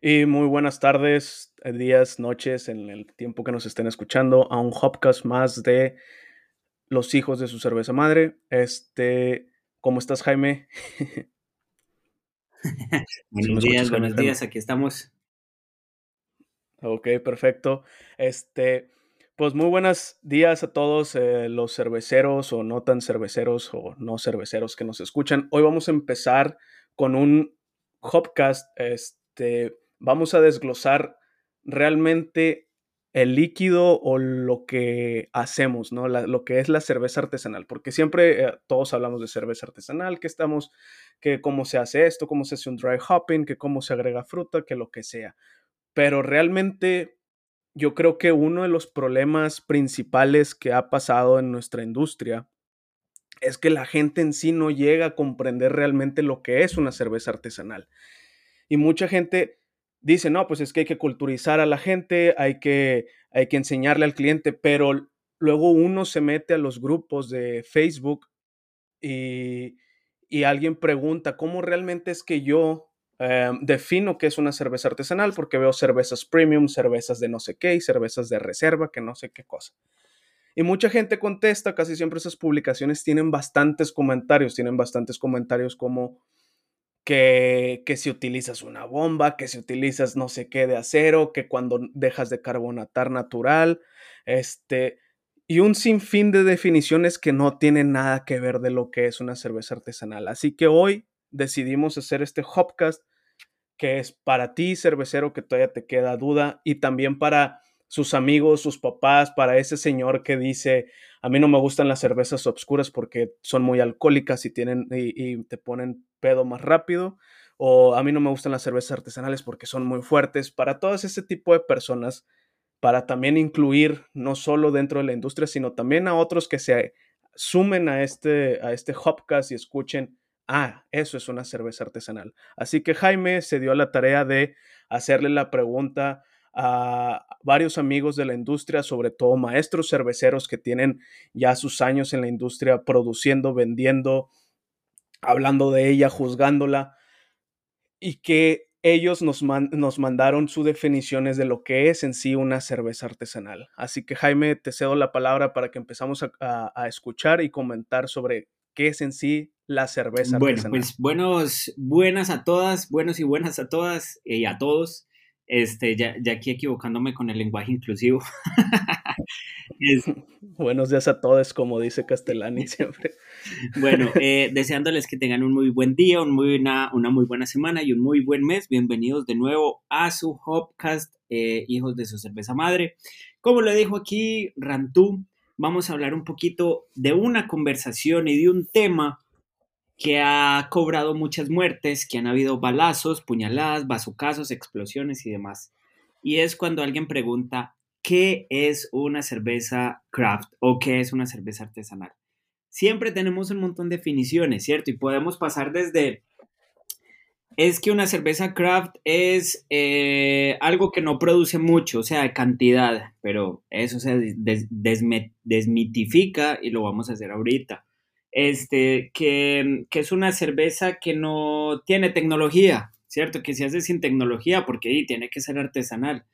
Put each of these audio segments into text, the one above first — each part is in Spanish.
Y muy buenas tardes, eh, días, noches, en el tiempo que nos estén escuchando a un Hopcast más de Los hijos de su cerveza madre. Este, ¿cómo estás, Jaime? buenos días, buenos días, aquí estamos. Ok, perfecto. Este, pues muy buenos días a todos eh, los cerveceros o no tan cerveceros o no cerveceros que nos escuchan. Hoy vamos a empezar con un Hopcast, este vamos a desglosar realmente el líquido o lo que hacemos, ¿no? lo que es la cerveza artesanal, porque siempre eh, todos hablamos de cerveza artesanal, que estamos, que cómo se hace esto, cómo se hace un dry hopping, que cómo se agrega fruta, que lo que sea. Pero realmente yo creo que uno de los problemas principales que ha pasado en nuestra industria es que la gente en sí no llega a comprender realmente lo que es una cerveza artesanal. Y mucha gente dice, no, pues es que hay que culturizar a la gente, hay que, hay que enseñarle al cliente, pero luego uno se mete a los grupos de Facebook y, y alguien pregunta, ¿cómo realmente es que yo eh, defino qué es una cerveza artesanal? Porque veo cervezas premium, cervezas de no sé qué y cervezas de reserva, que no sé qué cosa. Y mucha gente contesta, casi siempre esas publicaciones tienen bastantes comentarios, tienen bastantes comentarios como que, que, si utilizas una bomba, que si utilizas no sé qué de acero, que cuando dejas de carbonatar natural, este, y un sinfín de definiciones que no tienen nada que ver de lo que es una cerveza artesanal. Así que hoy decidimos hacer este Hopcast, que es para ti, cervecero, que todavía te queda duda, y también para sus amigos, sus papás, para ese señor que dice, a mí no me gustan las cervezas obscuras porque son muy alcohólicas y, tienen, y, te ponen pedo más rápido, o a mí no me gustan las cervezas artesanales porque son muy fuertes, para todas ese tipo de personas, para también incluir no solo dentro de la industria, sino también a otros que se sumen a este, a este Hopcast y escuchen, ah, eso es una cerveza artesanal. Así que Jaime se dio la tarea de hacerle la pregunta a varios amigos de la industria, sobre todo maestros cerveceros que tienen ya sus años en la industria produciendo, vendiendo, hablando de ella, juzgándola, y que ellos nos, nos mandaron sus definiciones de lo que es en sí una cerveza artesanal. Así que Jaime, te cedo la palabra para que empezamos a, escuchar y comentar sobre qué es en sí la cerveza bueno, Pues buenos, buenas a todas, buenos y buenas a todas y a todos. Este, ya, ya aquí equivocándome con el lenguaje inclusivo. Buenos días a todos, como dice Castellani siempre. bueno, eh, deseándoles que tengan un muy buen día, un muy una, una, muy buena semana y un muy buen mes. Bienvenidos de nuevo a su Hopcast, eh, Hijos de su Cerveza Madre. Como le dijo aquí Rantú, vamos a hablar un poquito de una conversación y de un tema que ha cobrado muchas muertes, que han habido balazos, puñaladas, bazucazos, explosiones y demás. Y es cuando alguien pregunta, ¿qué es una cerveza craft o qué es una cerveza artesanal? Siempre tenemos un montón de definiciones, ¿cierto? Y podemos pasar desde, es que una cerveza craft es eh, algo que no produce mucho, o sea, cantidad, pero eso se desmitifica y lo vamos a hacer ahorita este, que, es una cerveza que no tiene tecnología, ¿cierto? Que se hace sin tecnología porque ahí tiene que ser artesanal.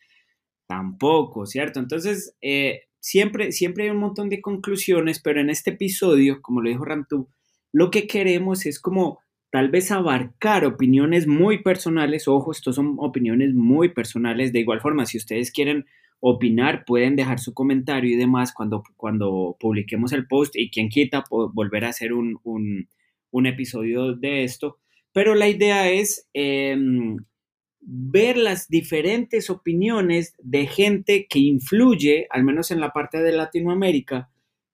Tampoco, ¿cierto? Entonces, eh, siempre, siempre hay un montón de conclusiones, pero en este episodio, como lo dijo Rantú, lo que queremos es como tal vez abarcar opiniones muy personales. Ojo, estos son opiniones muy personales. De igual forma, si ustedes quieren opinar, pueden dejar su comentario y demás cuando, cuando publiquemos el post y quien quita volver a hacer un, episodio de esto. Pero la idea es em, ver las diferentes opiniones de gente que influye, al menos en la parte de Latinoamérica,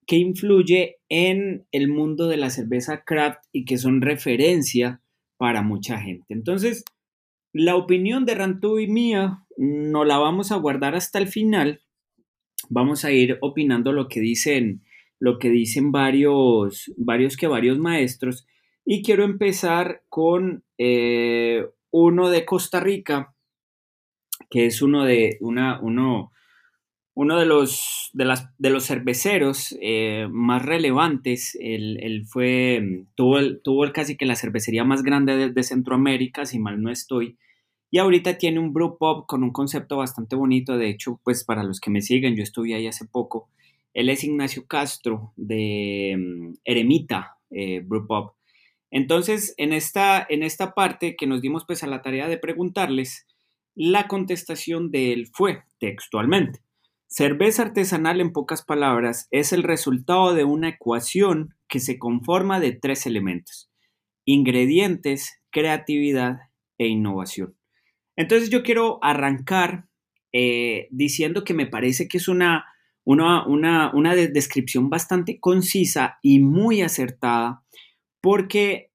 que influye en el mundo de la cerveza craft y que son referencia para mucha gente. Entonces, la opinión de Rantú y mía no la vamos a guardar hasta el final. Vamos a ir opinando lo que dicen, lo que dicen varios, varios que varios maestros. Y quiero empezar con eh, uno de Costa Rica, que es uno de, una, uno, uno de, los, de, las, de los cerveceros eh, más relevantes. Él, fue, tuvo, tuvo casi que la cervecería más grande de, Centroamérica, si mal no estoy. Y ahorita tiene un brew pub con un concepto bastante bonito. De hecho, pues para los que me siguen, yo estuve ahí hace poco. Él es Ignacio Castro de mm, Eremita eh, Brew Pub. Entonces, en esta, en esta parte que nos dimos pues a la tarea de preguntarles, la contestación de él fue textualmente. Cerveza artesanal, en pocas palabras, es el resultado de una ecuación que se conforma de tres elementos. Ingredientes, creatividad e innovación. Entonces yo quiero arrancar eh, diciendo que me parece que es una, una, una, descripción bastante concisa y muy acertada, porque,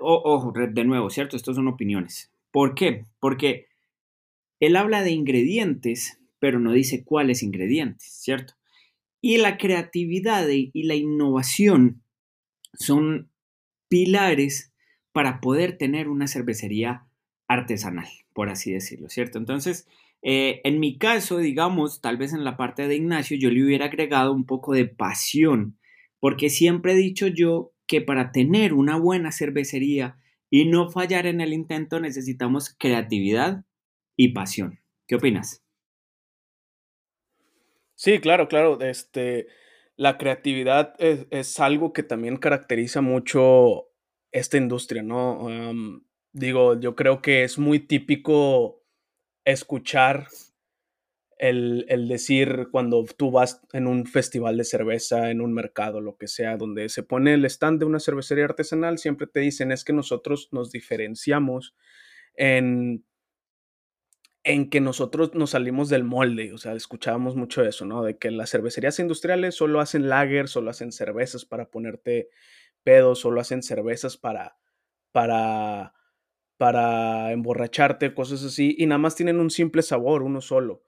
ojo, de nuevo, ¿cierto? Estas son opiniones. ¿Por qué? Porque él habla de ingredientes, pero no dice cuáles ingredientes, ¿cierto? Y la creatividad y la innovación son pilares para poder tener una cervecería artesanal, por así decirlo, ¿cierto? Entonces, eh, en mi caso, digamos, tal vez en la parte de Ignacio, yo le hubiera agregado un poco de pasión, porque siempre he dicho yo que para tener una buena cervecería y no fallar en el intento necesitamos creatividad y pasión. ¿Qué opinas? Sí, claro, claro. Este, la creatividad es, algo que también caracteriza mucho esta industria, ¿no? digo, yo creo que es muy típico escuchar el, decir cuando tú vas en un festival de cerveza, en un mercado, lo que sea, donde se pone el stand de una cervecería artesanal, siempre te dicen es que nosotros nos diferenciamos en, en que nosotros nos salimos del molde, o sea, escuchábamos mucho eso, ¿no? De que las cervecerías industriales solo hacen lager, solo hacen cervezas para ponerte pedos, solo hacen cervezas para, para para emborracharte, cosas así, y nada más tienen un simple sabor, uno solo.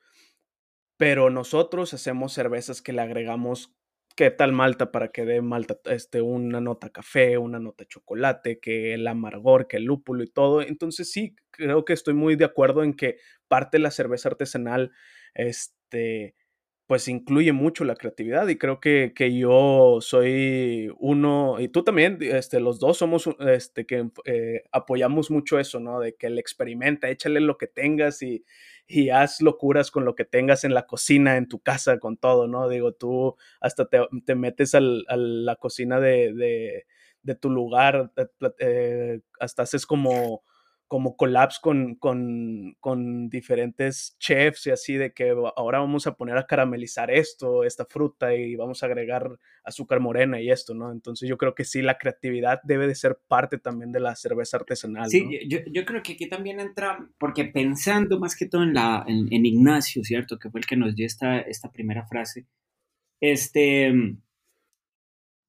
Pero nosotros hacemos cervezas que le agregamos qué tal malta para que dé malta este, una nota café, una nota chocolate, que el amargor, que el lúpulo y todo. Entonces sí, creo que estoy muy de acuerdo en que parte de la cerveza artesanal este, pues incluye mucho la creatividad y creo que, yo soy uno, y tú también, este, los dos somos, este, que eh, apoyamos mucho eso, ¿no? De que él experimenta, échale lo que tengas y, y, haz locuras con lo que tengas en la cocina, en tu casa, con todo, ¿no? Digo, tú hasta te, metes a la cocina de, tu lugar, eh, eh, hasta haces como como collabs con, con, diferentes chefs y así de que ahora vamos a poner a caramelizar esto, esta fruta y vamos a agregar azúcar morena y esto, ¿no? Entonces yo creo que sí, la creatividad debe de ser parte también de la cerveza artesanal. Sí, yo, creo que aquí también entra, porque pensando más que todo en, la, en, Ignacio, ¿cierto? Que fue el que nos dio esta, esta primera frase, este,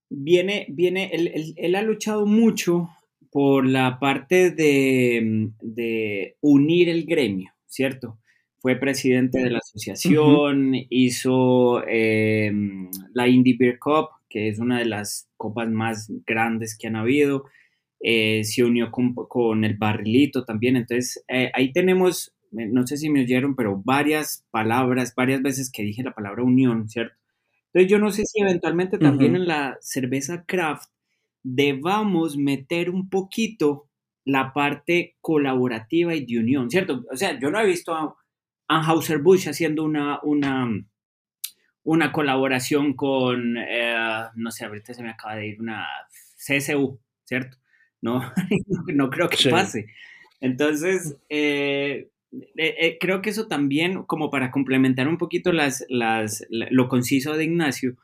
viene, viene, él, él ha luchado mucho por la parte de, unir el gremio, ¿cierto? Fue presidente de la asociación, hizo em, la Indie Beer Cup, que es una de las copas más grandes que han habido. Eh, se unió con, el barrilito también. Entonces, eh, ahí tenemos, eh, no sé si me oyeron, pero varias palabras, varias veces que dije la palabra unión, ¿cierto? Entonces, yo no sé si eventualmente también en la cerveza craft debamos meter un poquito la parte colaborativa y de unión, ¿cierto? O sea, yo no he visto a Anheuser-Busch haciendo una, una, una colaboración con, eh, no sé, ahorita se me acaba de ir una CSU, ¿cierto? No, no creo que pase. Entonces, eh, eh, creo que eso también, como para complementar un poquito las, las, lo conciso de Ignacio,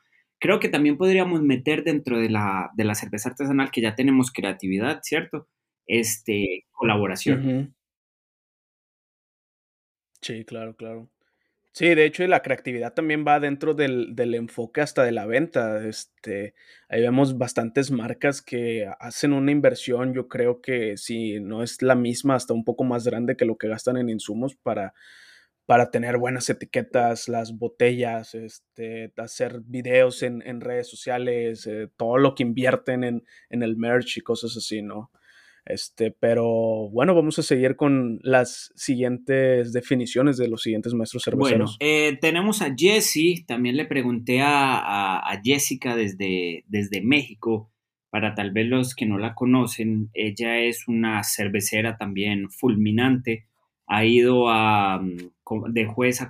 creo que también podríamos meter dentro de la, de la cerveza artesanal que ya tenemos creatividad, ¿cierto? Este, colaboración. Sí, claro, claro. Sí, de hecho, la creatividad también va dentro del, del, enfoque hasta de la venta. Este, ahí vemos bastantes marcas que hacen una inversión, yo creo que si no es la misma, hasta un poco más grande que lo que gastan en insumos para para tener buenas etiquetas, las botellas, este, hacer videos en, redes sociales, eh, todo lo que invierten en, el merch y cosas así, ¿no? Este, pero bueno, vamos a seguir con las siguientes definiciones de los siguientes maestros cerveceros. Bueno, eh, tenemos a Jessie, también le pregunté a, a, Jessica desde, desde México, para tal vez los que no la conocen, ella es una cervecera también fulminante, ha ido a, de juez a,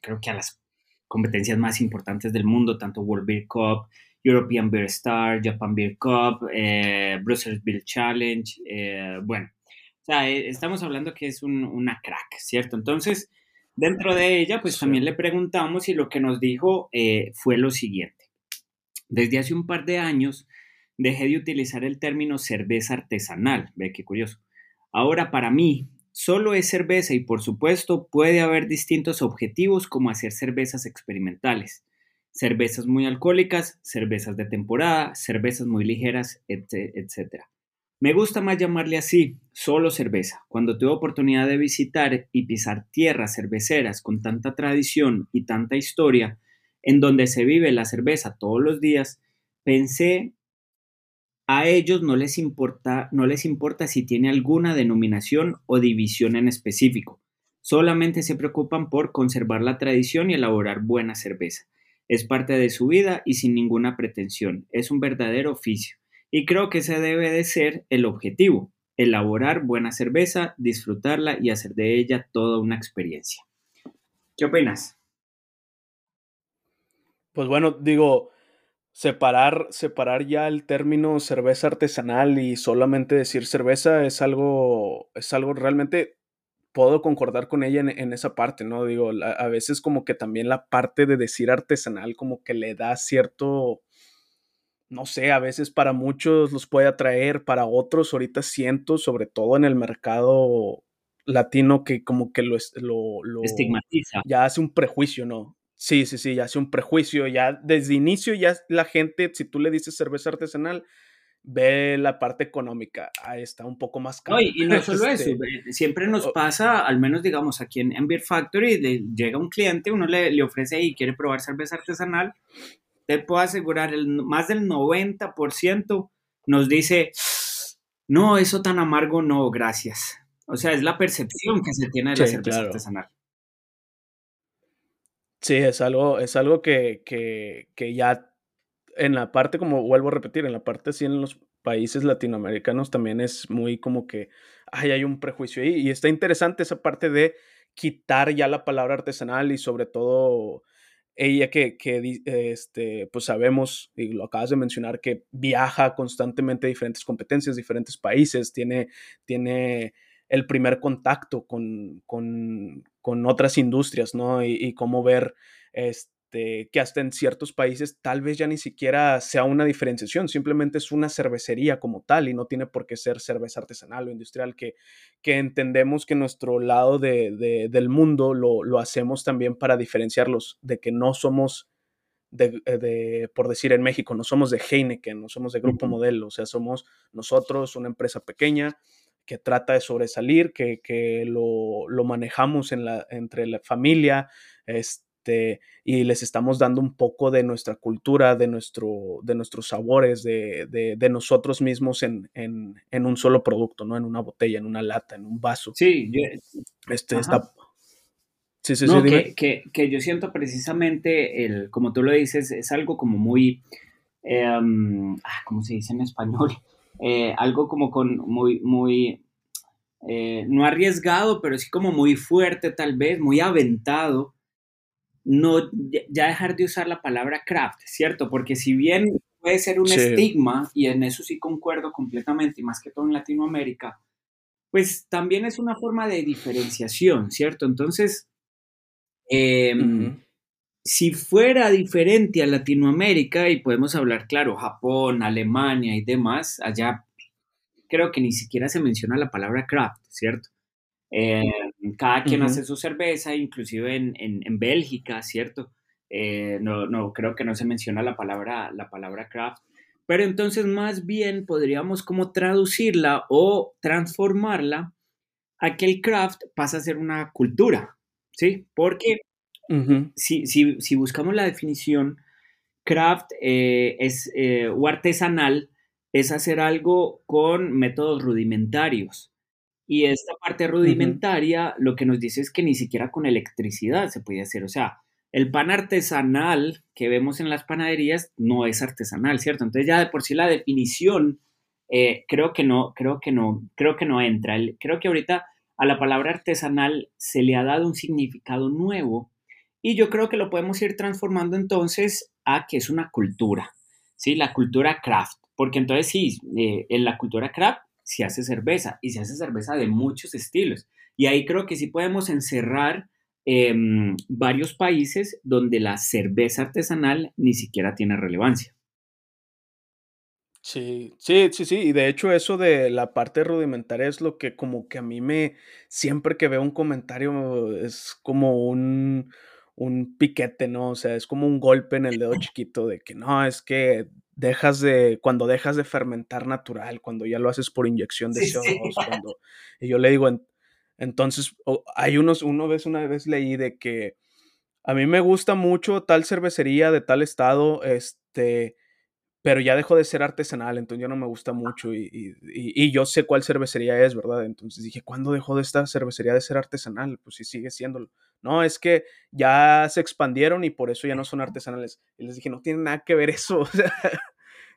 creo que a las competencias más importantes del mundo, tanto World Beer Cup, European Beer Star, Japan Beer Cup, eh, Brussels Beer Challenge, eh, bueno, o sea, eh, estamos hablando que es una crack, ¿cierto? Entonces, dentro de ella, pues también le preguntamos y lo que nos dijo fue lo siguiente. Desde hace un par de años dejé de utilizar el término cerveza artesanal, ve qué curioso. Ahora para mí, solo es cerveza y por supuesto puede haber distintos objetivos como hacer cervezas experimentales, cervezas muy alcohólicas, cervezas de temporada, cervezas muy ligeras, etc. Me gusta más llamarle así, solo cerveza. Cuando tuve oportunidad de visitar y pisar tierras cerveceras con tanta tradición y tanta historia, en donde se vive la cerveza todos los días, pensé a ellos no les importa, no les importa si tiene alguna denominación o división en específico. Solamente se preocupan por conservar la tradición y elaborar buena cerveza. Es parte de su vida y sin ninguna pretensión. Es un verdadero oficio. Y creo que ese debe de ser el objetivo. Elaborar buena cerveza, disfrutarla y hacer de ella toda una experiencia. ¿Qué opinas? Pues bueno, digo, separar, separar ya el término cerveza artesanal y solamente decir cerveza es algo, es algo realmente puedo concordar con ella en, esa parte, ¿no? Digo, a veces como que también la parte de decir artesanal como que le da cierto, no sé, a veces para muchos los puede atraer, para otros ahorita siento, sobre todo en el mercado latino, que como que lo, lo, lo estigmatiza. Ya hace un prejuicio, ¿no? Sí, sí, sí, ya hace un prejuicio, ya desde inicio ya la gente, si tú le dices cerveza artesanal, ve la parte económica, ahí está un poco más caro. y no solo eso, este siempre nos pasa, al menos digamos aquí en, Beer Factory, le, llega un cliente, uno le, le, ofrece y quiere probar cerveza artesanal, te puedo asegurar, el, más del 90% nos dice, no, eso tan amargo, no, gracias. O sea, es la percepción que se tiene de la cerveza artesanal. Sí, es algo, es algo que, que, que, ya en la parte, como vuelvo a repetir, en la parte sí en los países latinoamericanos también es muy como que ay, hay un prejuicio ahí. Y está interesante esa parte de quitar ya la palabra artesanal y sobre todo ella que, que este, pues sabemos, y lo acabas de mencionar, que viaja constantemente a diferentes competencias, diferentes países, tiene, tiene el primer contacto con, con, con otras industrias, ¿no? Y, cómo ver este, que hasta en ciertos países tal vez ya ni siquiera sea una diferenciación, simplemente es una cervecería como tal y no tiene por qué ser cerveza artesanal o industrial, que, que entendemos que nuestro lado de, del mundo lo, lo, hacemos también para diferenciarlos, de que no somos... De, de, por decir en México, no somos de Heineken, no somos de Grupo Modelo, o sea, somos nosotros una empresa pequeña, que trata de sobresalir, que, que lo, lo, manejamos en la, entre la familia, este, y les estamos dando un poco de nuestra cultura, de, nuestro, de nuestros sabores, de, de, de nosotros mismos en, en, en, un solo producto, ¿no? En una botella, en una lata, en un vaso. Sí, este, está... Sí, sí, sí, que, que, que, yo siento precisamente, el, como tú lo dices, es algo como muy, eh, ¿cómo se dice en español? Eh, algo como con muy, muy, eh, no arriesgado, pero sí como muy fuerte tal vez, muy aventado, no, ya dejar de usar la palabra craft, ¿cierto? Porque si bien puede ser un estigma, y en eso sí concuerdo completamente, y más que todo en Latinoamérica, pues también es una forma de diferenciación, ¿cierto? Entonces, em, si fuera diferente a Latinoamérica, y podemos hablar, claro, Japón, Alemania y demás, allá creo que ni siquiera se menciona la palabra craft, ¿cierto? Eh, cada quien hace su cerveza, inclusive en, en, Bélgica, ¿cierto? Eh, no, no, creo que no se menciona la palabra, la palabra craft. Pero entonces más bien podríamos como traducirla o transformarla a que el craft pasa a ser una cultura, ¿sí? Porque si, buscamos la definición, craft eh, es, eh, o artesanal es hacer algo con métodos rudimentarios. Y esta parte rudimentaria lo que nos dice es que ni siquiera con electricidad se puede hacer. O sea, el pan artesanal que vemos en las panaderías no es artesanal, ¿cierto? Entonces ya de por sí la definición eh, creo que no, creo que no, creo que no entra. creo que ahorita a la palabra artesanal se le ha dado un significado nuevo y yo creo que lo podemos ir transformando entonces a que es una cultura, ¿sí? La cultura craft, porque entonces sí, eh, en la cultura craft se hace cerveza y se hace cerveza de muchos estilos. Y ahí creo que sí podemos encerrar em, varios países donde la cerveza artesanal ni siquiera tiene relevancia. Sí, sí, sí, sí, y de hecho eso de la parte rudimentaria es lo que como que a mí me, siempre que veo un comentario es como un, un piquete, ¿no? O sea, es como un golpe en el dedo chiquito de que no, es que dejas de, cuando dejas de fermentar natural, cuando ya lo haces por inyección de CO2, cuando, y yo le digo, entonces, hay unos, uno vez, una vez leí de que a mí me gusta mucho tal cervecería de tal estado, este, pero ya dejó de ser artesanal, entonces ya no me gusta mucho y, y, yo sé cuál cervecería es, ¿verdad? Entonces dije, ¿cuándo dejó de esta cervecería de ser artesanal? Pues sí, sigue siéndolo. No, es que ya se expandieron y por eso ya no son artesanales. Y les dije, no tiene nada que ver eso, o sea,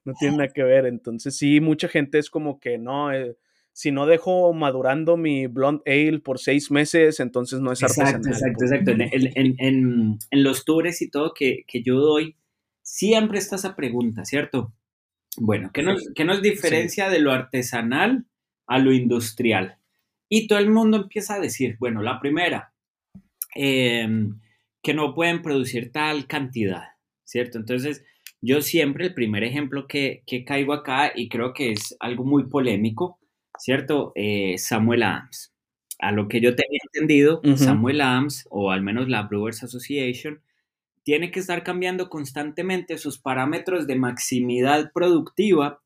no tiene nada que ver. Entonces sí, mucha gente es como que no, eh, si no dejo madurando mi blonde ale por seis meses, entonces no es artesanal. Exacto, exacto, exacto. En, en, en, los tours y todo que, que yo doy, siempre está esa pregunta, ¿cierto? Bueno, ¿qué nos, nos diferencia de lo artesanal a lo industrial? Y todo el mundo empieza a decir, bueno, la primera, em, que no pueden producir tal cantidad, ¿cierto? Entonces, yo siempre el primer ejemplo que, caigo acá, y creo que es algo muy polémico, ¿cierto? Eh, Samuel Adams. A lo que yo tenía entendido, Samuel Adams, o al menos la Brewers Association, tiene que estar cambiando constantemente sus parámetros de maximidad productiva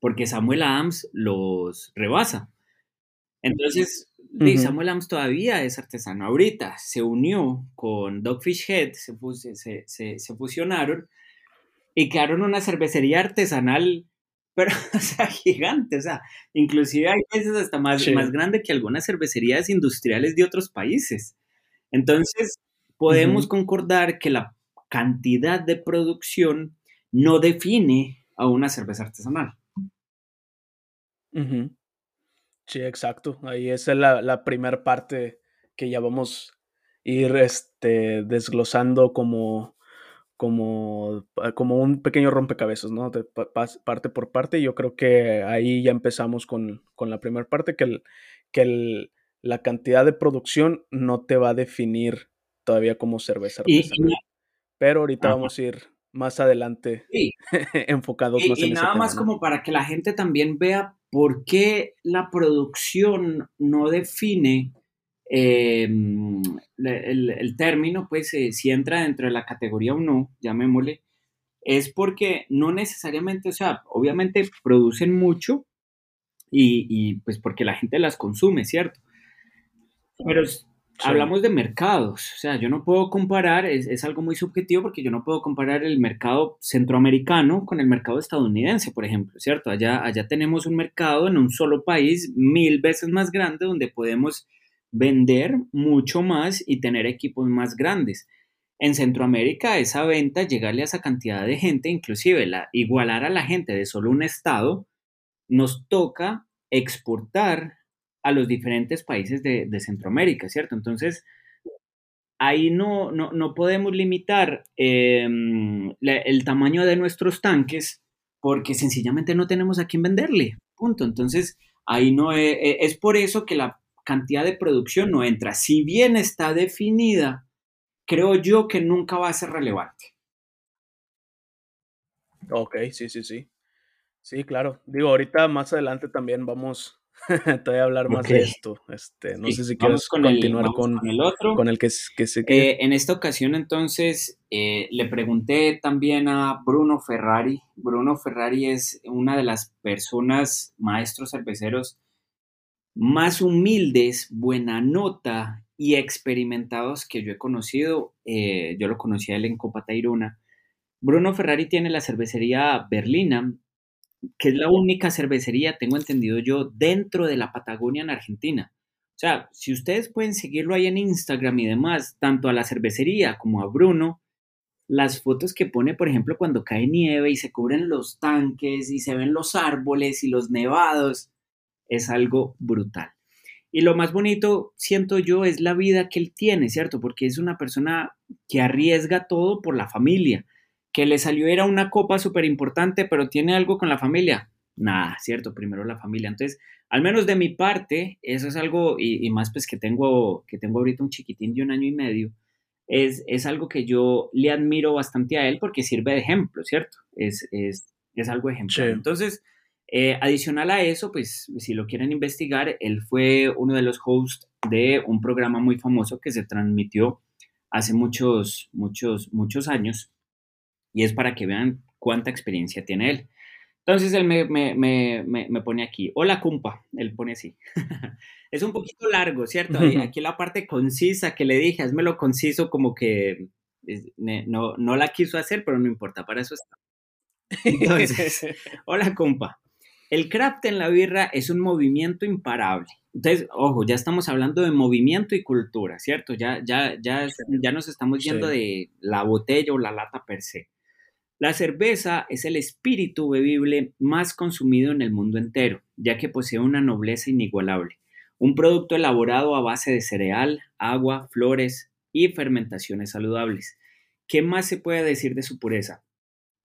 porque Samuel Adams los rebasa. Entonces, Samuel Adams todavía es artesano. Ahorita se unió con Dogfish Head, se, se, fusionaron y crearon una cervecería artesanal, pero, o sea, gigante. O sea, inclusive hay veces hasta más, más grande que algunas cervecerías industriales de otros países. Entonces, podemos concordar que la cantidad de producción no define a una cerveza artesanal. Sí, exacto. Ahí es la, la primera parte que ya vamos a ir este, desglosando como, como, como un pequeño rompecabezas, ¿no? De parte por parte. Yo creo que ahí ya empezamos con, la primera parte, que, el, que la cantidad de producción no te va a definir todavía como cerveza artesanal. pero ahorita vamos a ir más adelante enfocados más en y nada más como para que la gente también vea por qué la producción no define em, el, término, pues eh, si entra dentro de la categoría o no, llamémosle, es porque no necesariamente, o sea, obviamente producen mucho y, y pues porque la gente las consume, ¿cierto? Pero Hablamos de mercados, o sea, yo no puedo comparar, es, algo muy subjetivo porque yo no puedo comparar el mercado centroamericano con el mercado estadounidense, por ejemplo, ¿cierto? Allá, allá tenemos un mercado en un solo país mil veces más grande donde podemos vender mucho más y tener equipos más grandes. En Centroamérica esa venta, llegarle a esa cantidad de gente, inclusive la, igualar a la gente de solo un estado, nos toca exportar a los diferentes países de, Centroamérica, ¿cierto? Entonces, ahí no, no, podemos limitar em, el tamaño de nuestros tanques porque sencillamente no tenemos a quién venderle, punto. Entonces, ahí no es, e, es por eso que la cantidad de producción no entra. Si bien está definida, creo yo que nunca va a ser relevante. Ok, sí, sí, sí. Sí, claro. Digo, ahorita más adelante también vamos Te voy a hablar más de esto. Este, no sé si quieres continuar con, el otro. Con el que, que se eh, en esta ocasión, entonces, eh, le pregunté también a Bruno Ferrari. Bruno Ferrari es una de las personas, maestros cerveceros, más humildes, buena nota y experimentados que yo he conocido. Eh, yo lo conocí a él en Copa Tairuna. Bruno Ferrari tiene la cervecería Berlina, que es la única cervecería, tengo entendido yo, dentro de la Patagonia en Argentina. O sea, si ustedes pueden seguirlo ahí en Instagram y demás, tanto a la cervecería como a Bruno, las fotos que pone, por ejemplo, cuando cae nieve y se cubren los tanques y se ven los árboles y los nevados, es algo brutal. Y lo más bonito, siento yo, es la vida que él tiene, ¿cierto? Porque es una persona que arriesga todo por la familia, que le salió era una copa súper importante, pero tiene algo con la familia. Nada, ¿cierto? Primero la familia. Entonces, al menos de mi parte, eso es algo, y, más pues que tengo, que tengo ahorita un chiquitín de un año y medio, es, es algo que yo le admiro bastante a él porque sirve de ejemplo, ¿cierto? Es, es, es algo ejemplar. Entonces, eh, adicional a eso, pues si lo quieren investigar, él fue uno de los hosts de un programa muy famoso que se transmitió hace muchos, muchos, muchos años y es para que vean cuánta experiencia tiene él. Entonces él me, me, me, me pone aquí, hola cumpa, él pone así. es un poquito largo, ¿cierto? Aquí la parte concisa que le dije, hazmelo conciso como que no, no la quiso hacer, pero no importa, para eso está. Entonces, hola compa. El craft en la birra es un movimiento imparable. Entonces, ojo, ya estamos hablando de movimiento y cultura, ¿cierto? Ya, ya, ya, ya nos estamos yendo de la botella o la lata per se. La cerveza es el espíritu bebible más consumido en el mundo entero, ya que posee una nobleza inigualable. Un producto elaborado a base de cereal, agua, flores y fermentaciones saludables. ¿Qué más se puede decir de su pureza?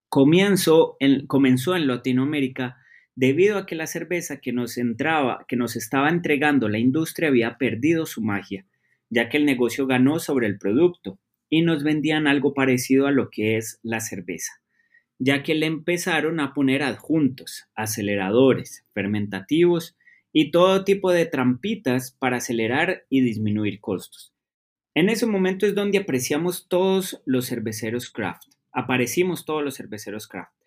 Comienzo en, comenzó en Latinoamérica debido a que la cerveza que nos entraba, que nos estaba entregando la industria había perdido su magia, ya que el negocio ganó sobre el producto y nos vendían algo parecido a lo que es la cerveza, ya que le empezaron a poner adjuntos, aceleradores, fermentativos y todo tipo de trampitas para acelerar y disminuir costos. En ese momento es donde apreciamos todos los cerveceros craft, aparecimos todos los cerveceros craft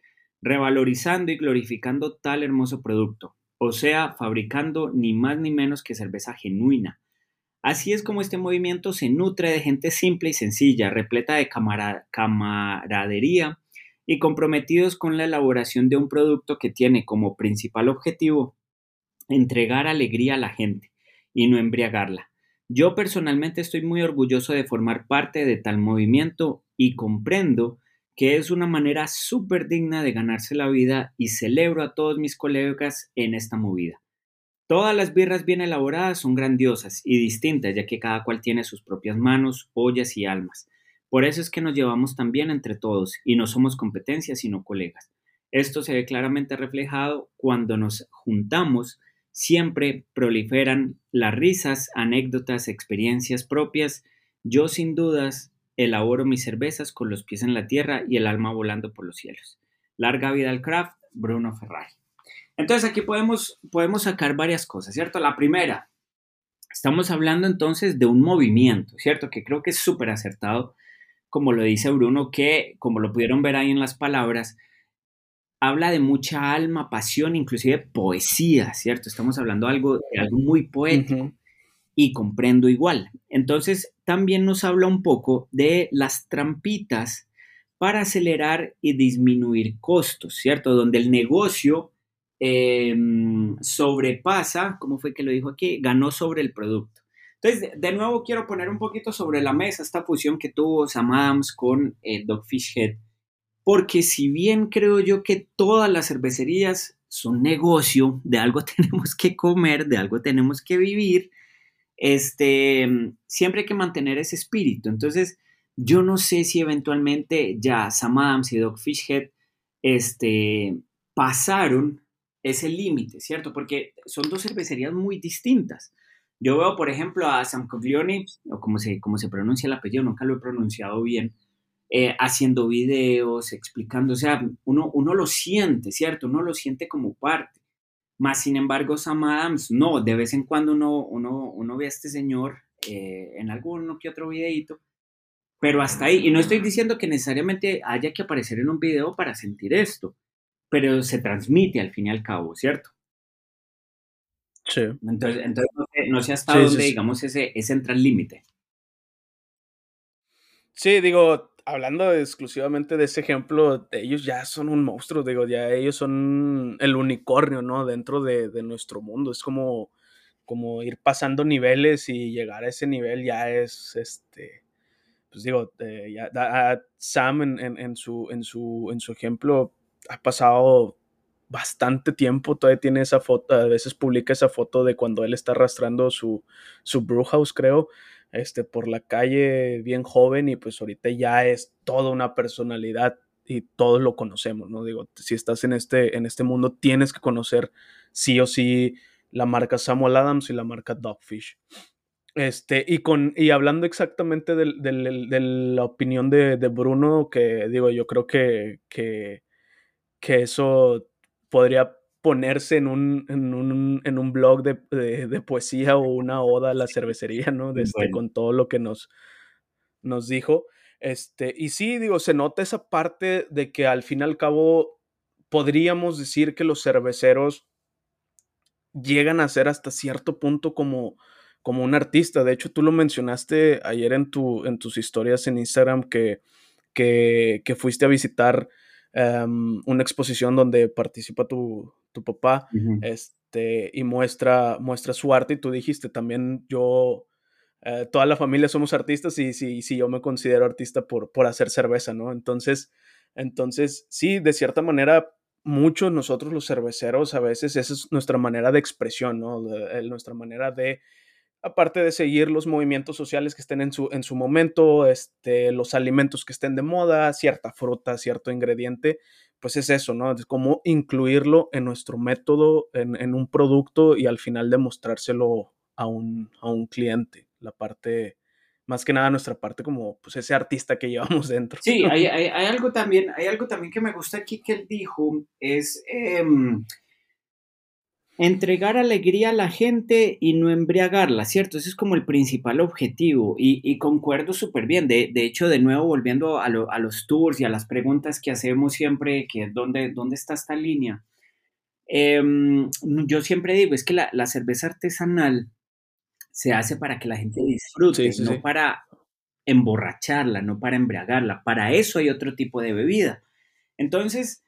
revalorizando y glorificando tal hermoso producto, o sea, fabricando ni más ni menos que cerveza genuina. Así es como este movimiento se nutre de gente simple y sencilla, repleta de camaradería y comprometidos con la elaboración de un producto que tiene como principal objetivo entregar alegría a la gente y no embriagarla. Yo personalmente estoy muy orgulloso de formar parte de tal movimiento y comprendo que es una manera súper digna de ganarse la vida y celebro a todos mis colegas en esta movida. Todas las birras bien elaboradas son grandiosas y distintas, ya que cada cual tiene sus propias manos, ollas y almas. Por eso es que nos llevamos tan bien entre todos y no somos competencias sino colegas. Esto se ve claramente reflejado cuando nos juntamos, siempre proliferan las risas, anécdotas, experiencias propias. Yo sin dudas elaboro mis cervezas con los pies en la tierra y el alma volando por los cielos. Larga vida al craft, Bruno Ferrari. Entonces aquí podemos, podemos sacar varias cosas, ¿cierto? La primera, estamos hablando entonces de un movimiento, ¿cierto? Que creo que es súper acertado, como lo dice Bruno, que como lo pudieron ver ahí en las palabras, habla de mucha alma, pasión, inclusive poesía, ¿cierto? Estamos hablando de algo, de algo muy poético y comprendo igual. Entonces, también nos habla un poco de las trampitas para acelerar y disminuir costos, ¿cierto? Donde el negocio em, sobrepasa, ¿cómo fue que lo dijo aquí? Ganó sobre el producto. Entonces, de, nuevo quiero poner un poquito sobre la mesa esta fusión que tuvo Sam Adams con eh, Dogfish Head, porque si bien creo yo que todas las cervecerías son negocio, de algo tenemos que comer, de algo tenemos que vivir, este, siempre hay que mantener ese espíritu. Entonces, yo no sé si eventualmente ya Sam Adams y Doc Fishhead este, pasaron ese límite, ¿cierto? Porque son dos cervecerías muy distintas. Yo veo, por ejemplo, a Sam Coglioni, o como se, como se pronuncia el apellido, nunca lo he pronunciado bien, eh, haciendo videos, explicando, o sea, uno, uno lo siente, ¿cierto? Uno lo siente como parte. Más sin embargo, Sam Adams, no, de vez en cuando uno, uno, uno ve a este señor eh, en alguno que otro videito, pero hasta ahí. Y no estoy diciendo que necesariamente haya que aparecer en un video para sentir esto, pero se transmite al fin y al cabo, ¿cierto? Sí. Entonces, entonces no, sé, hasta dónde, digamos, ese, ese entra el límite. Sí, digo, hablando exclusivamente de ese ejemplo, ellos ya son un monstruo, digo, ya ellos son el unicornio, ¿no? Dentro de, nuestro mundo. Es como, como ir pasando niveles y llegar a ese nivel ya es, este, pues digo, eh, ya, Sam en, su, en, su, en su ejemplo ha pasado bastante tiempo, todavía tiene esa foto, a veces publica esa foto de cuando él está arrastrando su, su brew house, creo, este, por la calle bien joven y pues ahorita ya es toda una personalidad y todos lo conocemos, ¿no? Digo, si estás en este, en este mundo tienes que conocer sí o sí la marca Samuel Adams y la marca Dogfish. Este, y, con, y hablando exactamente de, la opinión de, Bruno, que digo, yo creo que, que, que eso podría ponerse en un, en un, en un blog de, de, poesía o una oda a la cervecería, ¿no? Este, Con todo lo que nos, nos dijo. Este, y sí, digo, se nota esa parte de que al fin y al cabo podríamos decir que los cerveceros llegan a ser hasta cierto punto como, como un artista. De hecho, tú lo mencionaste ayer en, tu, en tus historias en Instagram que, que, que fuiste a visitar em, una exposición donde participa tu, tu papá este, y muestra, muestra su arte. Y tú dijiste también, yo, eh, toda la familia somos artistas y si, si yo me considero artista por, por hacer cerveza, ¿no? Entonces, entonces, sí, de cierta manera, muchos nosotros los cerveceros a veces esa es nuestra manera de expresión, ¿no? nuestra manera de aparte de seguir los movimientos sociales que estén en su, en su momento, este, los alimentos que estén de moda, cierta fruta, cierto ingrediente, pues es eso, ¿no? Es como incluirlo en nuestro método, en, un producto y al final demostrárselo a un, a un cliente, la parte, más que nada nuestra parte como pues ese artista que llevamos dentro. Sí, hay, hay, hay algo también, hay algo también que me gusta aquí que él dijo, es... Em, entregar alegría a la gente y no embriagarla, ¿cierto? Ese es como el principal objetivo y, concuerdo súper bien. De, hecho, de nuevo, volviendo a, los tours y a las preguntas que hacemos siempre, que dónde, dónde está esta línea, em, yo siempre digo, es que la, cerveza artesanal se hace para que la gente disfrute, no para emborracharla, no para embriagarla. Para eso hay otro tipo de bebida. Entonces,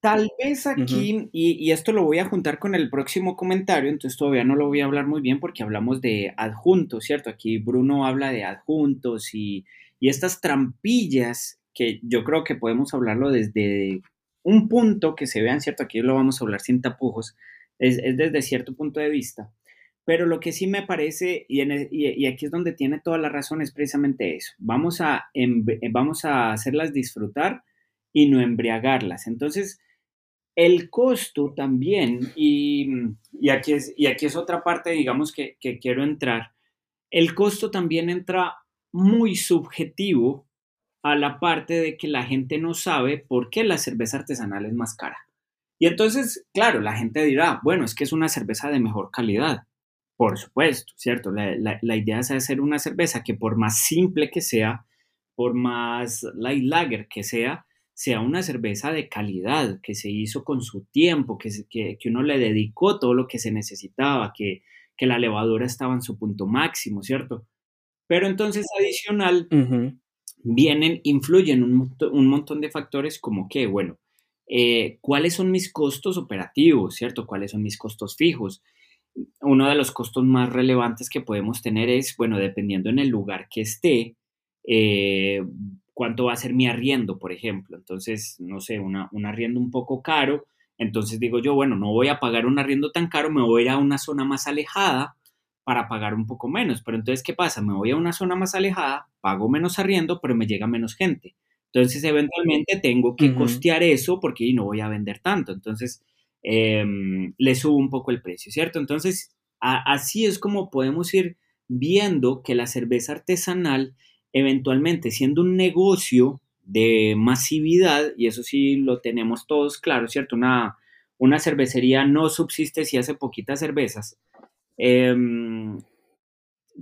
Tal vez aquí, y, esto lo voy a juntar con el próximo comentario, entonces todavía no lo voy a hablar muy bien porque hablamos de adjuntos, ¿cierto? Aquí Bruno habla de adjuntos y, estas trampillas que yo creo que podemos hablarlo desde un punto que se vean, ¿cierto? Aquí lo vamos a hablar sin tapujos, es, desde cierto punto de vista. Pero lo que sí me parece, y, e, y, aquí es donde tiene toda la razón, es precisamente eso. Vamos a, vamos a hacerlas disfrutar y no embriagarlas. Entonces, el costo también, y, aquí, es, y aquí es otra parte, digamos, que, quiero entrar, el costo también entra muy subjetivo a la parte de que la gente no sabe por qué la cerveza artesanal es más cara. Y entonces, claro, la gente dirá, bueno, es que es una cerveza de mejor calidad. Por supuesto, ¿cierto? La, la idea es hacer una cerveza que por más simple que sea, por más light lager que sea, sea una cerveza de calidad, que se hizo con su tiempo, que, que, que uno le dedicó todo lo que se necesitaba, que, que, la levadura estaba en su punto máximo, ¿cierto? Pero entonces adicional, vienen, influyen un, un, montón de factores como que, bueno, eh, ¿cuáles son mis costos operativos, ¿cierto? ¿Cuáles son mis costos fijos? Uno de los costos más relevantes que podemos tener es, bueno, dependiendo en el lugar que esté, eh, cuánto va a ser mi arriendo, por ejemplo. Entonces, no sé, una, un arriendo un poco caro. Entonces digo yo, bueno, no voy a pagar un arriendo tan caro, me voy a ir a una zona más alejada para pagar un poco menos. Pero entonces, ¿qué pasa? Me voy a una zona más alejada, pago menos arriendo, pero me llega menos gente. Entonces, eventualmente tengo que costear eso porque no voy a vender tanto. Entonces, em, le subo un poco el precio, ¿cierto? Entonces, así es como podemos ir viendo que la cerveza artesanal eventualmente siendo un negocio de masividad, y eso sí lo tenemos todos claro, ¿cierto? Una, una cervecería no subsiste si hace poquitas cervezas. Em,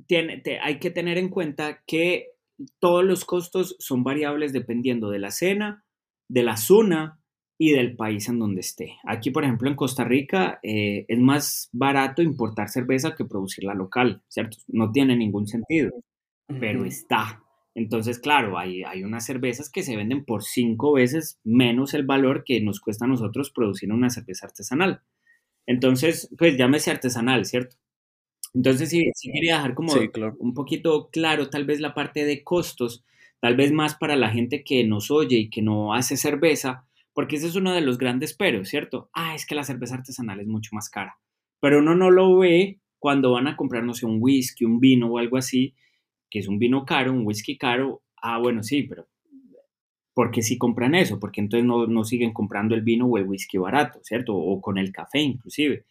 tiene, hay que tener en cuenta que todos los costos son variables dependiendo de la cena, de la zona y del país en donde esté. Aquí, por ejemplo, en Costa Rica eh, es más barato importar cerveza que producirla local, ¿cierto? No tiene ningún sentido pero está. Entonces, claro, hay, hay unas cervezas que se venden por cinco veces menos el valor que nos cuesta a nosotros producir una cerveza artesanal. Entonces, pues llámese artesanal, ¿cierto? Entonces, sí, sí quería dejar como un poquito claro tal vez la parte de costos, tal vez más para la gente que nos oye y que no hace cerveza, porque ese es uno de los grandes peros, ¿cierto? Ah, es que la cerveza artesanal es mucho más cara, pero uno no lo ve cuando van a comprar, no sé, un whisky, un vino o algo así, que es un vino caro, un whisky caro. Ah, bueno, sí, pero ¿por qué si compran eso? Porque entonces no, no siguen comprando el vino o el whisky barato, ¿cierto? O con el café inclusive.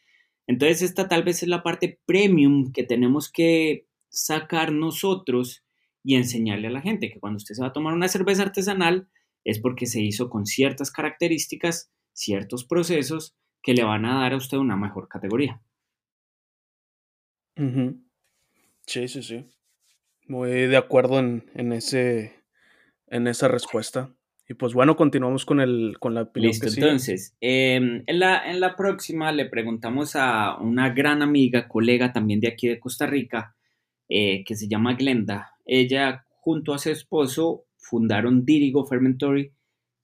Entonces esta tal vez es la parte premium que tenemos que sacar nosotros y enseñarle a la gente que cuando usted se va a tomar una cerveza artesanal es porque se hizo con ciertas características, ciertos procesos que le van a dar a usted una mejor categoría. Sí, sí, sí. Muy de acuerdo en, ese, en esa respuesta. Y pues bueno, continuamos con, el, con la opinión. Listo, entonces, em, en, la, en la próxima le preguntamos a una gran amiga, colega también de aquí de Costa Rica, eh, que se llama Glenda. Ella, junto a su esposo, fundaron Dirigo Fermentory,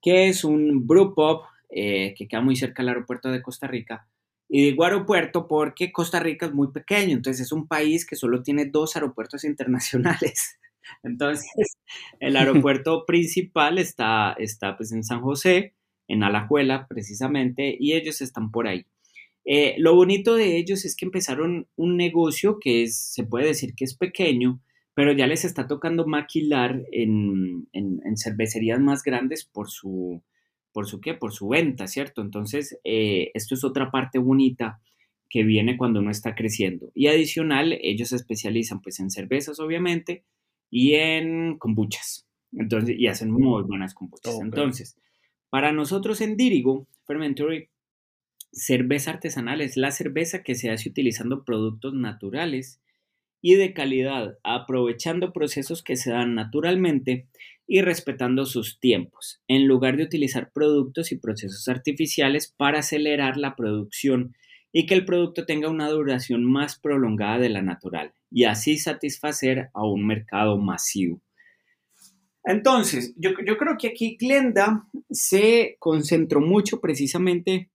que es un brew pub eh, que queda muy cerca del aeropuerto de Costa Rica, y digo aeropuerto porque Costa Rica es muy pequeño, entonces es un país que solo tiene dos aeropuertos internacionales. Entonces, el aeropuerto principal está, está pues en San José, en Alajuela precisamente, y ellos están por ahí. Eh, lo bonito de ellos es que empezaron un negocio que es, se puede decir que es pequeño, pero ya les está tocando maquilar en, en cervecerías más grandes por su, por su qué, por su venta, ¿cierto? Entonces, eh, esto es otra parte bonita que viene cuando uno está creciendo. Y adicional, ellos se especializan pues en cervezas, obviamente, y en kombuchas. Entonces, y hacen muy buenas kombuchas. Entonces, para nosotros en Dirigo Fermentory, cerveza artesanal es la cerveza que se hace utilizando productos naturales y de calidad, aprovechando procesos que se dan naturalmente y respetando sus tiempos, en lugar de utilizar productos y procesos artificiales para acelerar la producción y que el producto tenga una duración más prolongada de la natural y así satisfacer a un mercado masivo. Entonces, yo, yo creo que aquí Glenda se concentró mucho precisamente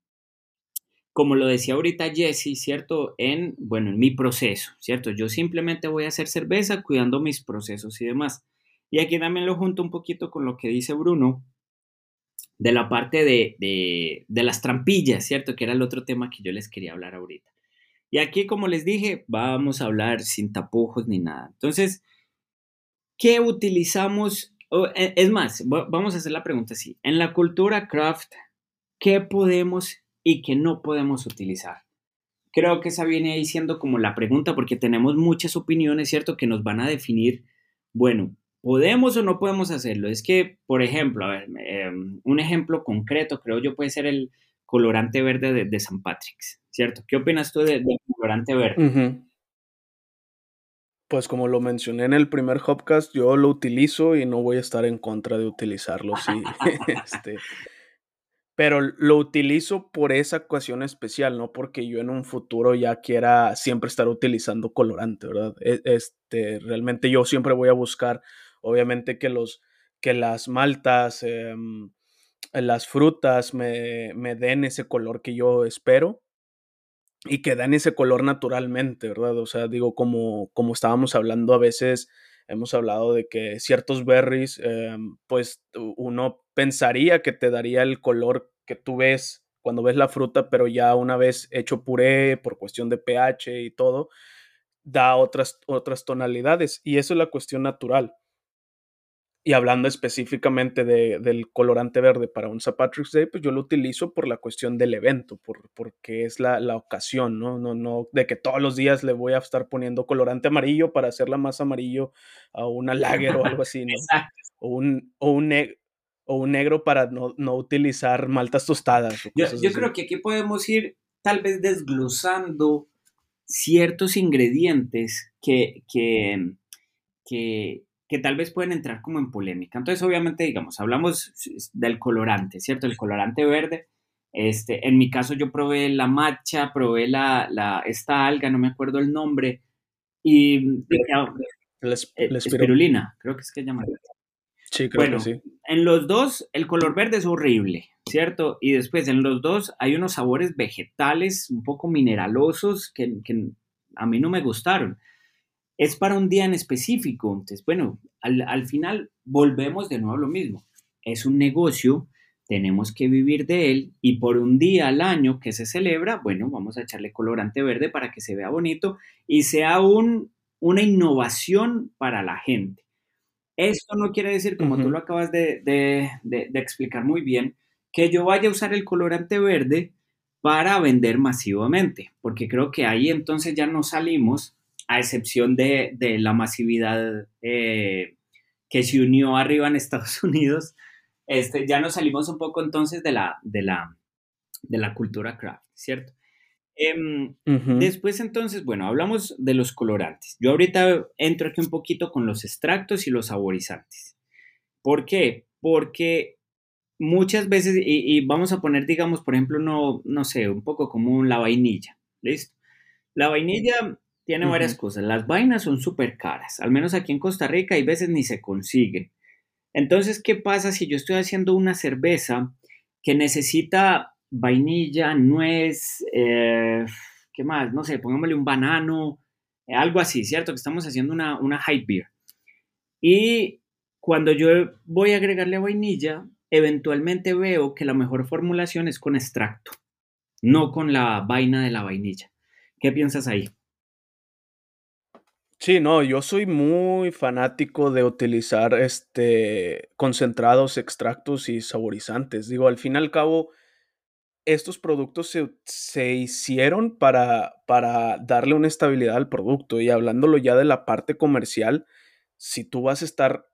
como lo decía ahorita Jesse, ¿cierto? En, bueno, en mi proceso, ¿cierto? Yo simplemente voy a hacer cerveza cuidando mis procesos y demás. Y aquí también lo junto un poquito con lo que dice Bruno de la parte de, de, las trampillas, ¿cierto? Que era el otro tema que yo les quería hablar ahorita. Y aquí, como les dije, vamos a hablar sin tapujos ni nada. Entonces, ¿qué utilizamos? E, es más, vamos a hacer la pregunta así. En la cultura craft, ¿qué podemos y que no podemos utilizar. Creo que esa viene ahí siendo como la pregunta porque tenemos muchas opiniones, ¿cierto? Que nos van a definir, bueno, ¿podemos o no podemos hacerlo? Es que, por ejemplo, a ver, em, un ejemplo concreto creo yo puede ser el colorante verde de, San Patrick's, ¿cierto? ¿Qué opinas tú del colorante verde? Pues como lo mencioné en el primer Hopcast, yo lo utilizo y no voy a estar en contra de utilizarlo. Sí, este, pero lo utilizo por esa ocasión especial, no porque yo en un futuro ya quiera siempre estar utilizando colorante, ¿verdad? E, este, realmente yo siempre voy a buscar, obviamente, que, los, que las maltas, em, las frutas me, me den ese color que yo espero y que den ese color naturalmente, ¿verdad? O sea, digo, como, como estábamos hablando a veces, hemos hablado de que ciertos berries, em, pues uno pensaría que te daría el color que tú ves cuando ves la fruta, pero ya una vez hecho puré por cuestión de pH y todo, da otras, otras tonalidades y eso es la cuestión natural. Y hablando específicamente de, del colorante verde para un St. Patrick's Day, pues yo lo utilizo por la cuestión del evento, por, porque es la, la, ocasión, ¿no? ¿no? No de que todos los días le voy a estar poniendo colorante amarillo para hacerla más amarillo a una lager o algo así, ¿no? O un, o un, o un negro para no, utilizar maltas tostadas. Yo, creo que aquí podemos ir tal vez desglosando ciertos ingredientes que, que, que, tal vez pueden entrar como en polémica. Entonces, obviamente, digamos, hablamos del colorante, ¿cierto? El colorante verde. Este, en mi caso, yo probé la matcha, probé la, la, esta alga, no me acuerdo el nombre, y... La, eh, espirulina, creo que es que se llama. Sí, creo que sí. En los dos, el color verde es horrible, ¿cierto? Y después, en los dos, hay unos sabores vegetales un poco mineralosos que, a mí no me gustaron. Es para un día en específico. Entonces, bueno, al, al final volvemos de nuevo a lo mismo. Es un negocio, tenemos que vivir de él y por un día al año que se celebra, bueno, vamos a echarle colorante verde para que se vea bonito y sea un, una innovación para la gente. Esto no quiere decir, como tú lo acabas de, de, explicar muy bien, que yo vaya a usar el colorante verde para vender masivamente, porque creo que ahí entonces ya no salimos, a excepción de, la masividad eh, que se unió arriba en Estados Unidos, este, ya nos salimos un poco entonces de la, de la, de la cultura craft, ¿cierto? Em, después entonces, bueno, hablamos de los colorantes. Yo ahorita entro aquí un poquito con los extractos y los saborizantes. ¿Por qué? Porque muchas veces, y, vamos a poner, digamos, por ejemplo, no, no sé, un poco como la vainilla, ¿listo? La vainilla tiene varias cosas. Las vainas son súper caras, al menos aquí en Costa Rica hay veces ni se consiguen. Entonces, ¿qué pasa si yo estoy haciendo una cerveza que necesita vainilla, nuez, eh, ¿qué más? No sé, pongámosle un banano, eh, algo así, ¿cierto? Que estamos haciendo una, una high beer. Y cuando yo voy a agregarle vainilla, eventualmente veo que la mejor formulación es con extracto, no con la vaina de la vainilla. ¿Qué piensas ahí? Sí, no, yo soy muy fanático de utilizar este concentrados, extractos y saborizantes. Digo, al fin y al cabo, estos productos se, hicieron para, para darle una estabilidad al producto. Y hablándolo ya de la parte comercial, si tú vas a estar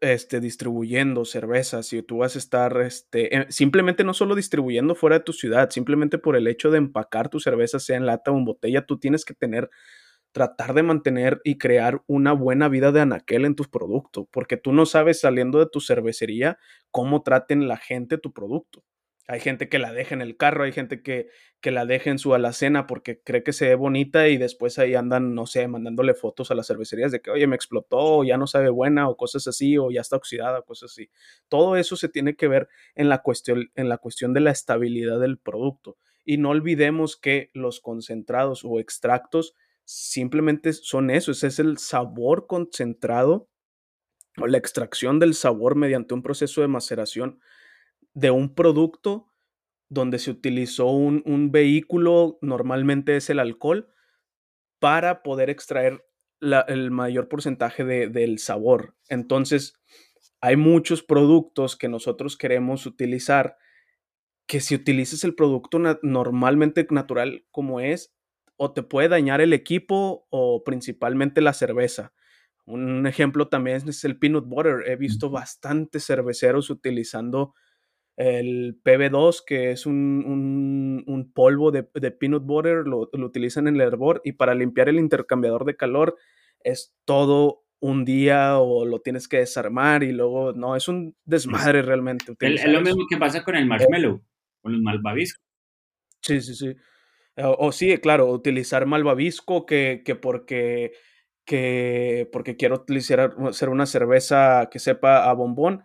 este, distribuyendo cervezas, si tú vas a estar este, simplemente no solo distribuyendo fuera de tu ciudad, simplemente por el hecho de empacar tu cerveza, sea en lata o en botella, tú tienes que tener tratar de mantener y crear una buena vida de anaquel en tu producto, porque tú no sabes saliendo de tu cervecería cómo traten la gente tu producto. Hay gente que la deja en el carro, hay gente que, que la deja en su alacena porque cree que se ve bonita y después ahí andan, no sé, mandándole fotos a las cervecerías de que, oye, me explotó, ya no sabe buena, o cosas así, o ya está oxidada, cosas así. Todo eso se tiene que ver en la cuestión, en la cuestión de la estabilidad del producto. Y no olvidemos que los concentrados o extractos simplemente son eso, es el sabor concentrado o la extracción del sabor mediante un proceso de maceración de un producto donde se utilizó un, vehículo, normalmente es el alcohol, para poder extraer el mayor porcentaje del sabor. Entonces, hay muchos productos que nosotros queremos utilizar que si utilizas el producto normalmente natural como es, o te puede dañar el equipo o principalmente la cerveza. Un ejemplo también es el peanut butter. He visto bastantes cerveceros utilizando el PB2, que es un, polvo de, peanut butter, lo, utilizan en el hervor y para limpiar el intercambiador de calor es todo un día o lo tienes que desarmar y luego, no, es un desmadre realmente. Es lo mismo que pasa con el marshmallow, con los malvaviscos. Sí, sí, sí. O, sí, claro, utilizar malvavisco que, que porque que porque quiero utilizar hacer una cerveza que sepa a bombón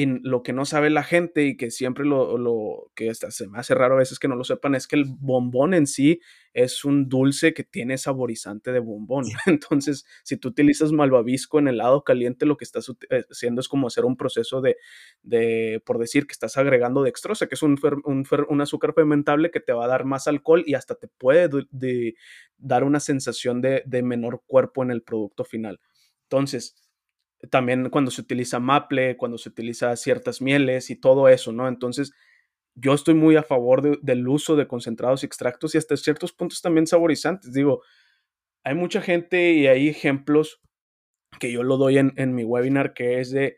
y lo que no sabe la gente y que siempre lo, lo que hasta se me hace raro a veces que no lo sepan es que el bombón en sí es un dulce que tiene saborizante de bombón. Entonces, si tú utilizas malvavisco en helado caliente, lo que estás eh, haciendo es como hacer un proceso de, de por decir que estás agregando dextrosa, que es un, un, azúcar fermentable que te va a dar más alcohol y hasta te puede de, dar una sensación de, de menor cuerpo en el producto final. Entonces, también cuando se utiliza maple, cuando se utiliza ciertas mieles y todo eso, ¿no? Entonces, yo estoy muy a favor del uso de concentrados y extractos y hasta ciertos puntos también saborizantes. Digo, hay mucha gente y hay ejemplos que yo lo doy en, en mi webinar que es de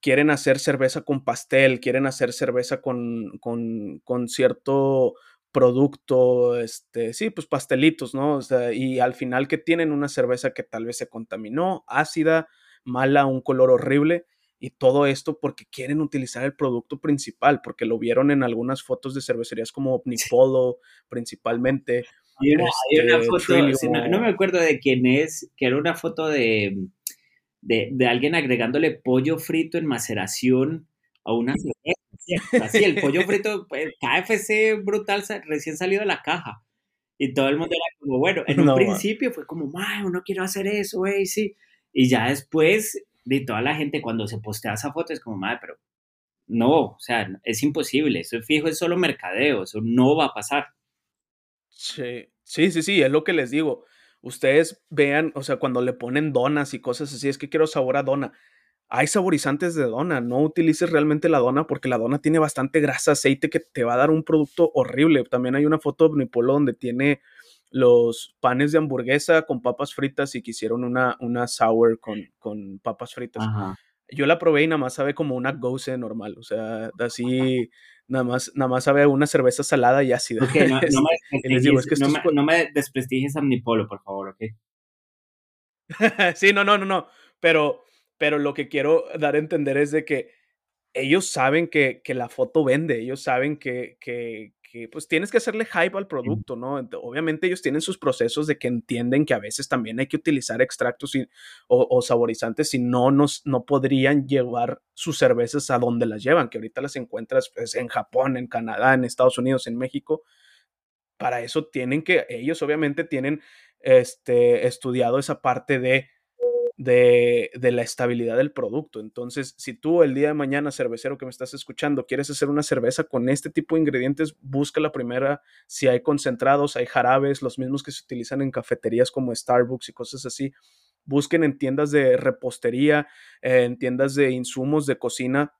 quieren hacer cerveza con pastel, quieren hacer cerveza con, con, con cierto producto, este, sí, pues pastelitos, ¿no? Y al final que tienen una cerveza que tal vez se contaminó, ácida, mala, un color horrible. Y todo esto porque quieren utilizar el producto principal, porque lo vieron en algunas fotos de cervecerías como Omnipolo, principalmente. Hay una, este, foto, no, me acuerdo de quién es, que era una foto de, de, alguien agregándole pollo frito en maceración a una cerveza. Así, el pollo frito, pues, KFC brutal, recién salido de la caja. Y todo el mundo era como, bueno, en un principio fue como, no quiero hacer eso, güey, sí. Y ya después, de toda la gente cuando se postea esa foto es como, madre, pero no, o sea, es imposible, eso fijo es solo mercadeo, eso no va a pasar. Sí, sí, sí, sí, es lo que les digo. Ustedes vean, o sea, cuando le ponen donas y cosas así, es que quiero sabor a dona. Hay saborizantes de dona, no utilices realmente la dona porque la dona tiene bastante grasa, aceite que te va a dar un producto horrible. También hay una foto de Omnipolo donde tiene los panes de hamburguesa con papas fritas y quisieron una, una sour con, con papas fritas. Ajá. Yo la probé y nada más sabe como una gose normal, o sea, así, nada más, nada más sabe una cerveza salada y ácida. Ok, no, no me digo, es que no, estos me, cua- no me desprestigies a Omnipolo, por favor, ok. sí, no, no, no, no, pero, pero lo que quiero dar a entender es de que ellos saben que, que la foto vende, ellos saben que, que, pues tienes que hacerle hype al producto, ¿no? Ent- Obviamente ellos tienen sus procesos de que entienden que a veces también hay que utilizar extractos y- o, o saborizantes, si no, nos, no podrían llevar sus cervezas a donde las llevan, que ahorita las encuentras pues, en Japón, en Canadá, en Estados Unidos, en México. Para eso tienen que, ellos obviamente tienen este, estudiado esa parte de de, de, la estabilidad del producto. Entonces, si tú el día de mañana, cervecero que me estás escuchando, quieres hacer una cerveza con este tipo de ingredientes, busca la primera, si hay concentrados, hay jarabes, los mismos que se utilizan en cafeterías como Starbucks y cosas así. Busquen en tiendas de repostería, en tiendas de insumos de cocina,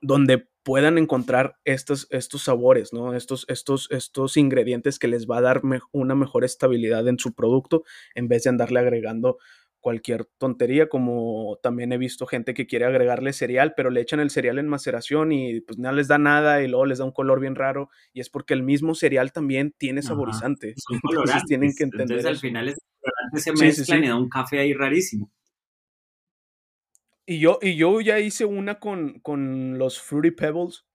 donde puedan encontrar estos, estos sabores, ¿no? Estos, estos, estos ingredientes que les va a dar una mejor estabilidad en su producto en vez de andarle agregando cualquier tontería, como también he visto gente que quiere agregarle cereal, pero le echan el cereal en maceración y pues no les da nada y luego les da un color bien raro y es porque el mismo cereal también tiene saborizante. Son Entonces tienen que entender Entonces al final colorantes se Sí, sí, mezclan y da un café ahí rarísimo. Y yo, y yo ya hice una con, con los Fruity Pebbles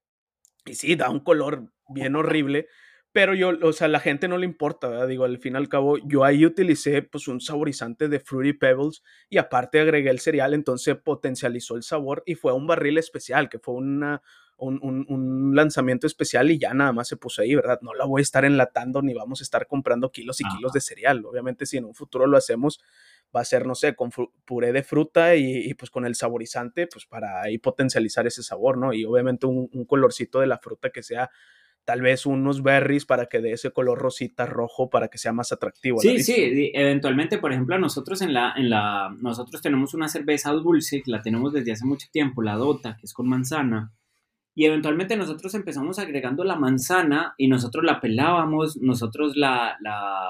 y sí, da un color bien horrible, pero yo, o sea, a la gente no le importa, ¿verdad? Digo, al fin y al cabo, yo ahí utilicé pues un saborizante de Fruity Pebbles y aparte agregué el cereal, entonces potencializó el sabor y fue un barril especial, que fue una, un, un, un, lanzamiento especial y ya nada más se puso ahí, ¿verdad? No la voy a estar enlatando ni vamos a estar comprando kilos y Ajá. kilos de cereal. Obviamente, si en un futuro lo hacemos, va a ser, no sé, con puré de fruta y, y, pues con el saborizante, pues para ahí potencializar ese sabor, ¿no? Y obviamente un, un colorcito de la fruta que sea tal vez unos berries para que dé ese color rosita rojo para que sea más atractivo. Sí, sí, eventualmente, por ejemplo, nosotros en la, en la, nosotros tenemos una cerveza dulce que la tenemos desde hace mucho tiempo, la Dota, que es con manzana, y eventualmente nosotros empezamos agregando la manzana y nosotros la pelábamos, nosotros la, la,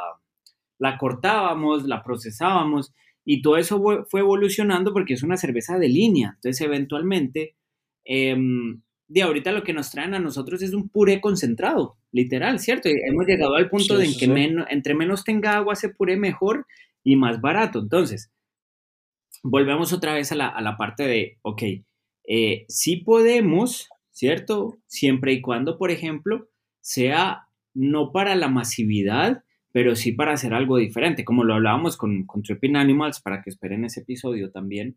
la cortábamos, la procesábamos, y todo eso fue evolucionando porque es una cerveza de línea, entonces eventualmente... Eh, de ahorita lo que nos traen a nosotros es un puré concentrado, literal, ¿cierto? Y hemos llegado al punto sí, de en que sí. entre menos tenga agua ese puré mejor y más barato. Entonces, volvemos otra vez a la, a la parte de, ok, eh, sí podemos, ¿cierto? Siempre y cuando, por ejemplo, sea no para la masividad, pero sí para hacer algo diferente, como lo hablábamos con, con Tripping Animals, para que esperen ese episodio también.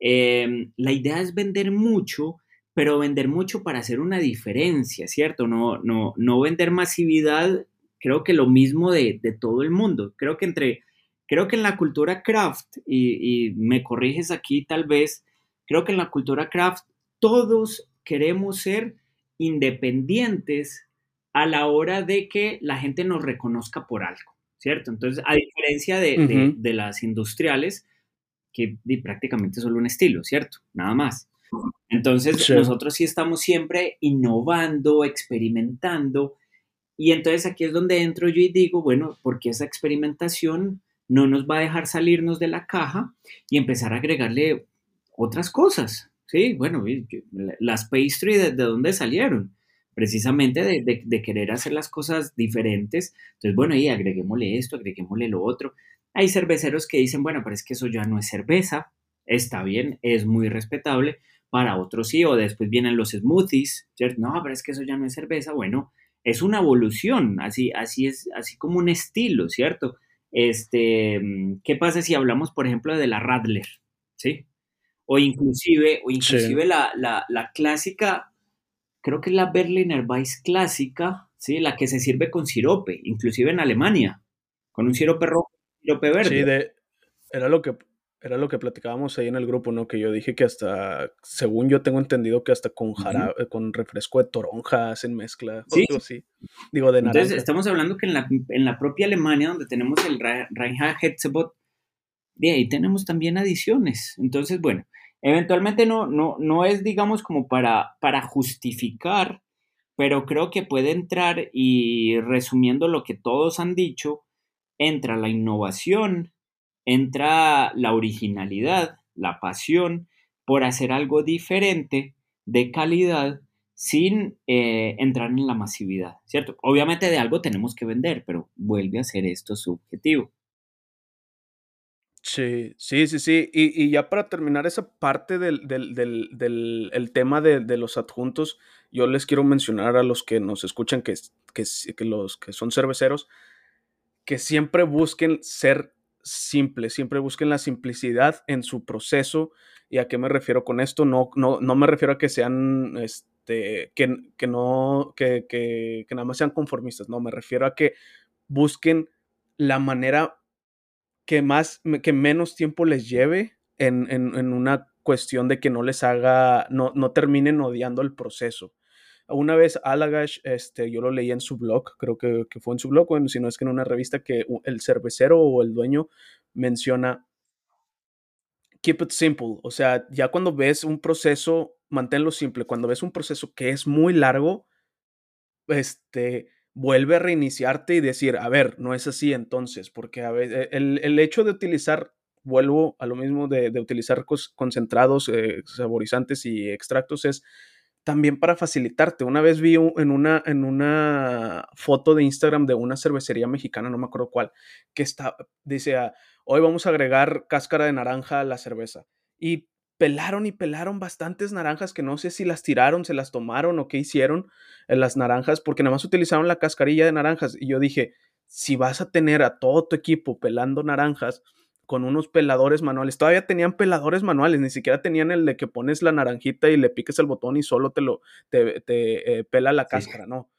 Eh, la idea es vender mucho, pero vender mucho para hacer una diferencia, ¿cierto? No, no, no vender masividad, creo que lo mismo de, de todo el mundo. Creo que entre, creo que en la cultura craft, y, y, me corriges aquí tal vez, creo que en la cultura craft todos queremos ser independientes a la hora de que la gente nos reconozca por algo, ¿cierto? Entonces, a diferencia de, uh -huh. de, de las industriales, que prácticamente solo un estilo, ¿cierto? Nada más. Entonces, sí. nosotros sí estamos siempre innovando, experimentando, y entonces aquí es donde entro yo y digo, bueno, porque esa experimentación no nos va a dejar salirnos de la caja y empezar a agregarle otras cosas, ¿sí? Bueno, las pastry, ¿de, de dónde salieron? Precisamente de, de, de, querer hacer las cosas diferentes. Entonces, bueno, y agreguémosle esto, agreguémosle lo otro. Hay cerveceros que dicen, bueno, pero es que eso ya no es cerveza, está bien, es muy respetable, para otros sí, o después vienen los smoothies, ¿cierto? No, pero es que eso ya no es cerveza, bueno, es una evolución, así, así es, así como un estilo, ¿cierto? Este, ¿qué pasa si hablamos, por ejemplo, de la Radler, ¿sí? O inclusive, o inclusive sí. la, la, la, clásica, creo que es la Berliner Weiss clásica, ¿sí? La que se sirve con sirope, inclusive en Alemania, con un sirope rojo, sirope verde. Sí, de, era lo que Era lo que platicábamos ahí en el grupo, ¿no? Que yo dije que hasta, según yo tengo entendido que hasta con jarabe, con refresco de toronja hacen mezcla, Sí. así. Digo, de naranja. Entonces, estamos hablando que en la, en la propia Alemania, donde tenemos el Ra- Reinhard Hetzebot, de ahí tenemos también adiciones. Entonces, bueno, eventualmente no, no, no es, digamos, como para, para justificar, pero creo que puede entrar y resumiendo lo que todos han dicho, entra la innovación, entra la originalidad, la pasión por hacer algo diferente, de calidad, sin eh, entrar en la masividad, ¿cierto? Obviamente de algo tenemos que vender, pero vuelve a ser esto su objetivo. Sí, sí, sí, sí. Y, y ya para terminar esa parte del, del, del, del el tema de, de los adjuntos, yo les quiero mencionar a los que nos escuchan, que, que, que los que son cerveceros, que siempre busquen ser simples, siempre busquen la simplicidad en su proceso. ¿Y a qué me refiero con esto? No, no, no me refiero a que sean, este, que, que no, que, que, que nada más sean conformistas, no, me refiero a que busquen la manera que más, que menos tiempo les lleve en, en, en, una cuestión de que no les haga, no, no terminen odiando el proceso. Una vez Alagash, este, yo lo leí en su blog, creo que, que fue en su blog, bueno, si no es que en una revista que el cervecero o el dueño menciona keep it simple, o sea, ya cuando ves un proceso, manténlo simple, cuando ves un proceso que es muy largo, este, vuelve a reiniciarte y decir, a ver, no es así entonces, porque el, el hecho de utilizar, vuelvo a lo mismo de, de utilizar concentrados, eh, saborizantes y extractos, es también para facilitarte. Una vez vi en una, en una foto de Instagram de una cervecería mexicana, no me acuerdo cuál, que está, dice, ah, hoy vamos a agregar cáscara de naranja a la cerveza. Y pelaron y pelaron bastantes naranjas que no sé si las tiraron, se las tomaron o qué hicieron en las naranjas, porque nada más utilizaron la cascarilla de naranjas. Y yo dije, si vas a tener a todo tu equipo pelando naranjas con unos peladores manuales, todavía tenían peladores manuales, ni siquiera tenían el de que pones la naranjita y le piques el botón y solo te lo te, te eh, pela la cáscara, sí. no.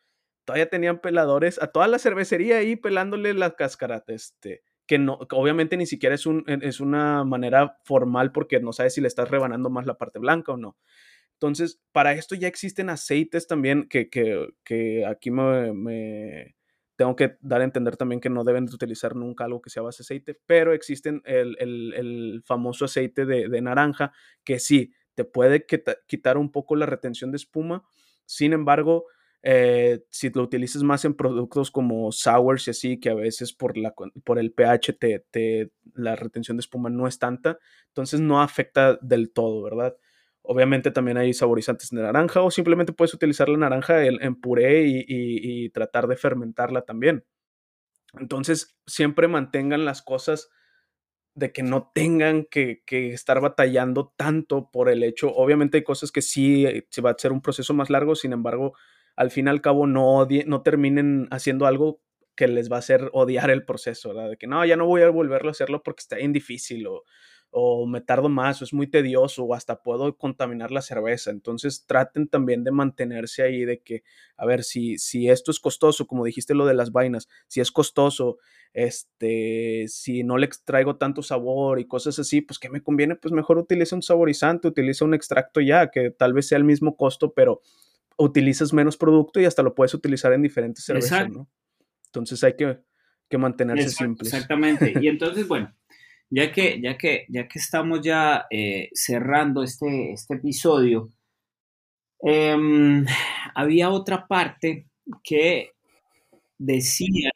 Todavía tenían peladores, a toda la cervecería ahí pelándole la cáscara, este, que no, que obviamente ni siquiera es, un, es una manera formal porque no sabes si le estás rebanando más la parte blanca o no. Entonces, para esto ya existen aceites también que, que, que aquí me, me, tengo que dar a entender también que no deben de utilizar nunca algo que sea base aceite, pero existen el, el, el famoso aceite de, de, naranja que sí, te puede quitar un poco la retención de espuma, sin embargo, eh, si lo utilizas más en productos como sours y así, que a veces por, la, por el pH te, te, la retención de espuma no es tanta, entonces no afecta del todo, ¿verdad? Obviamente también hay saborizantes de naranja o simplemente puedes utilizar la naranja en, en puré y, y, tratar de fermentarla también. Entonces siempre mantengan las cosas de que no tengan que, que, estar batallando tanto por el hecho. Obviamente hay cosas que sí, sí va a ser un proceso más largo, sin embargo, al fin y al cabo no, odie, no terminen haciendo algo que les va a hacer odiar el proceso. De que no, ya no voy a volverlo a hacerlo porque está bien difícil o, o me tardo más, o es muy tedioso, o hasta puedo contaminar la cerveza. Entonces traten también de mantenerse ahí, de que, a ver, si, si esto es costoso, como dijiste lo de las vainas, si es costoso, este, si no le traigo tanto sabor y cosas así, pues que me conviene, pues mejor utiliza un saborizante, utiliza un extracto ya, que tal vez sea el mismo costo, pero utilizas menos producto y hasta lo puedes utilizar en diferentes cervezas, Exacto. ¿no? Entonces hay que, que mantenerse Exacto, simples. Exactamente. Y entonces, bueno, ya que, ya que, ya que estamos ya eh, cerrando este, este episodio, eh, había otra parte que decía...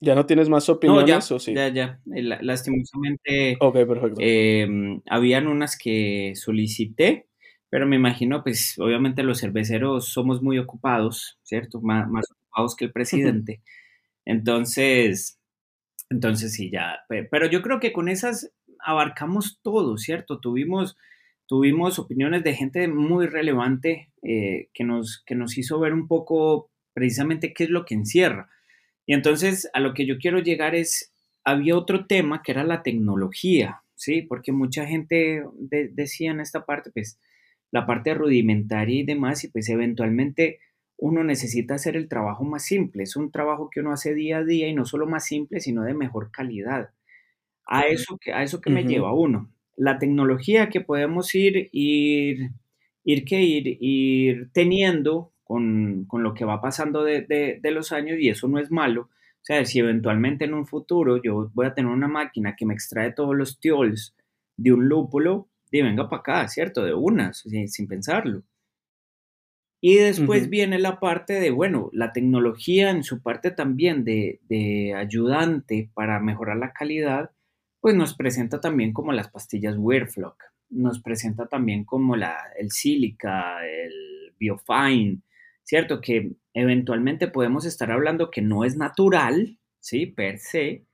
¿Ya no tienes más opiniones no, ya, o sí? Ya, ya. Lastimosamente. Ok, perfecto. Eh, habían unas que solicité, pero me imagino, pues, obviamente los cerveceros somos muy ocupados, ¿cierto? Más, más ocupados que el presidente. Entonces, entonces sí, ya. Pero yo creo que con esas abarcamos todo, ¿cierto? Tuvimos, tuvimos opiniones de gente muy relevante eh, que, nos, que nos hizo ver un poco precisamente qué es lo que encierra. Y entonces a lo que yo quiero llegar es, había otro tema que era la tecnología, ¿sí? Porque mucha gente de, decía en esta parte, pues, la parte rudimentaria y demás, y pues eventualmente uno necesita hacer el trabajo más simple. Es un trabajo que uno hace día a día y no solo más simple, sino de mejor calidad. A eso que, a eso que uh -huh. me lleva uno. la tecnología que podemos ir, ir, ir, que ir, ir teniendo con, con, lo que va pasando de, de, de, los años y eso no es malo. O sea, si eventualmente en un futuro yo voy a tener una máquina que me extrae todos los tiols de un lúpulo, y venga para acá, ¿cierto? De unas, sin, sin pensarlo. Y después uh -huh. viene la parte de, bueno, la tecnología en su parte también de, de, ayudante para mejorar la calidad, pues nos presenta también como las pastillas Weirflock, nos presenta también como la, el Silica, el Biofine, ¿cierto? Que eventualmente podemos estar hablando que no es natural, ¿sí? Per se,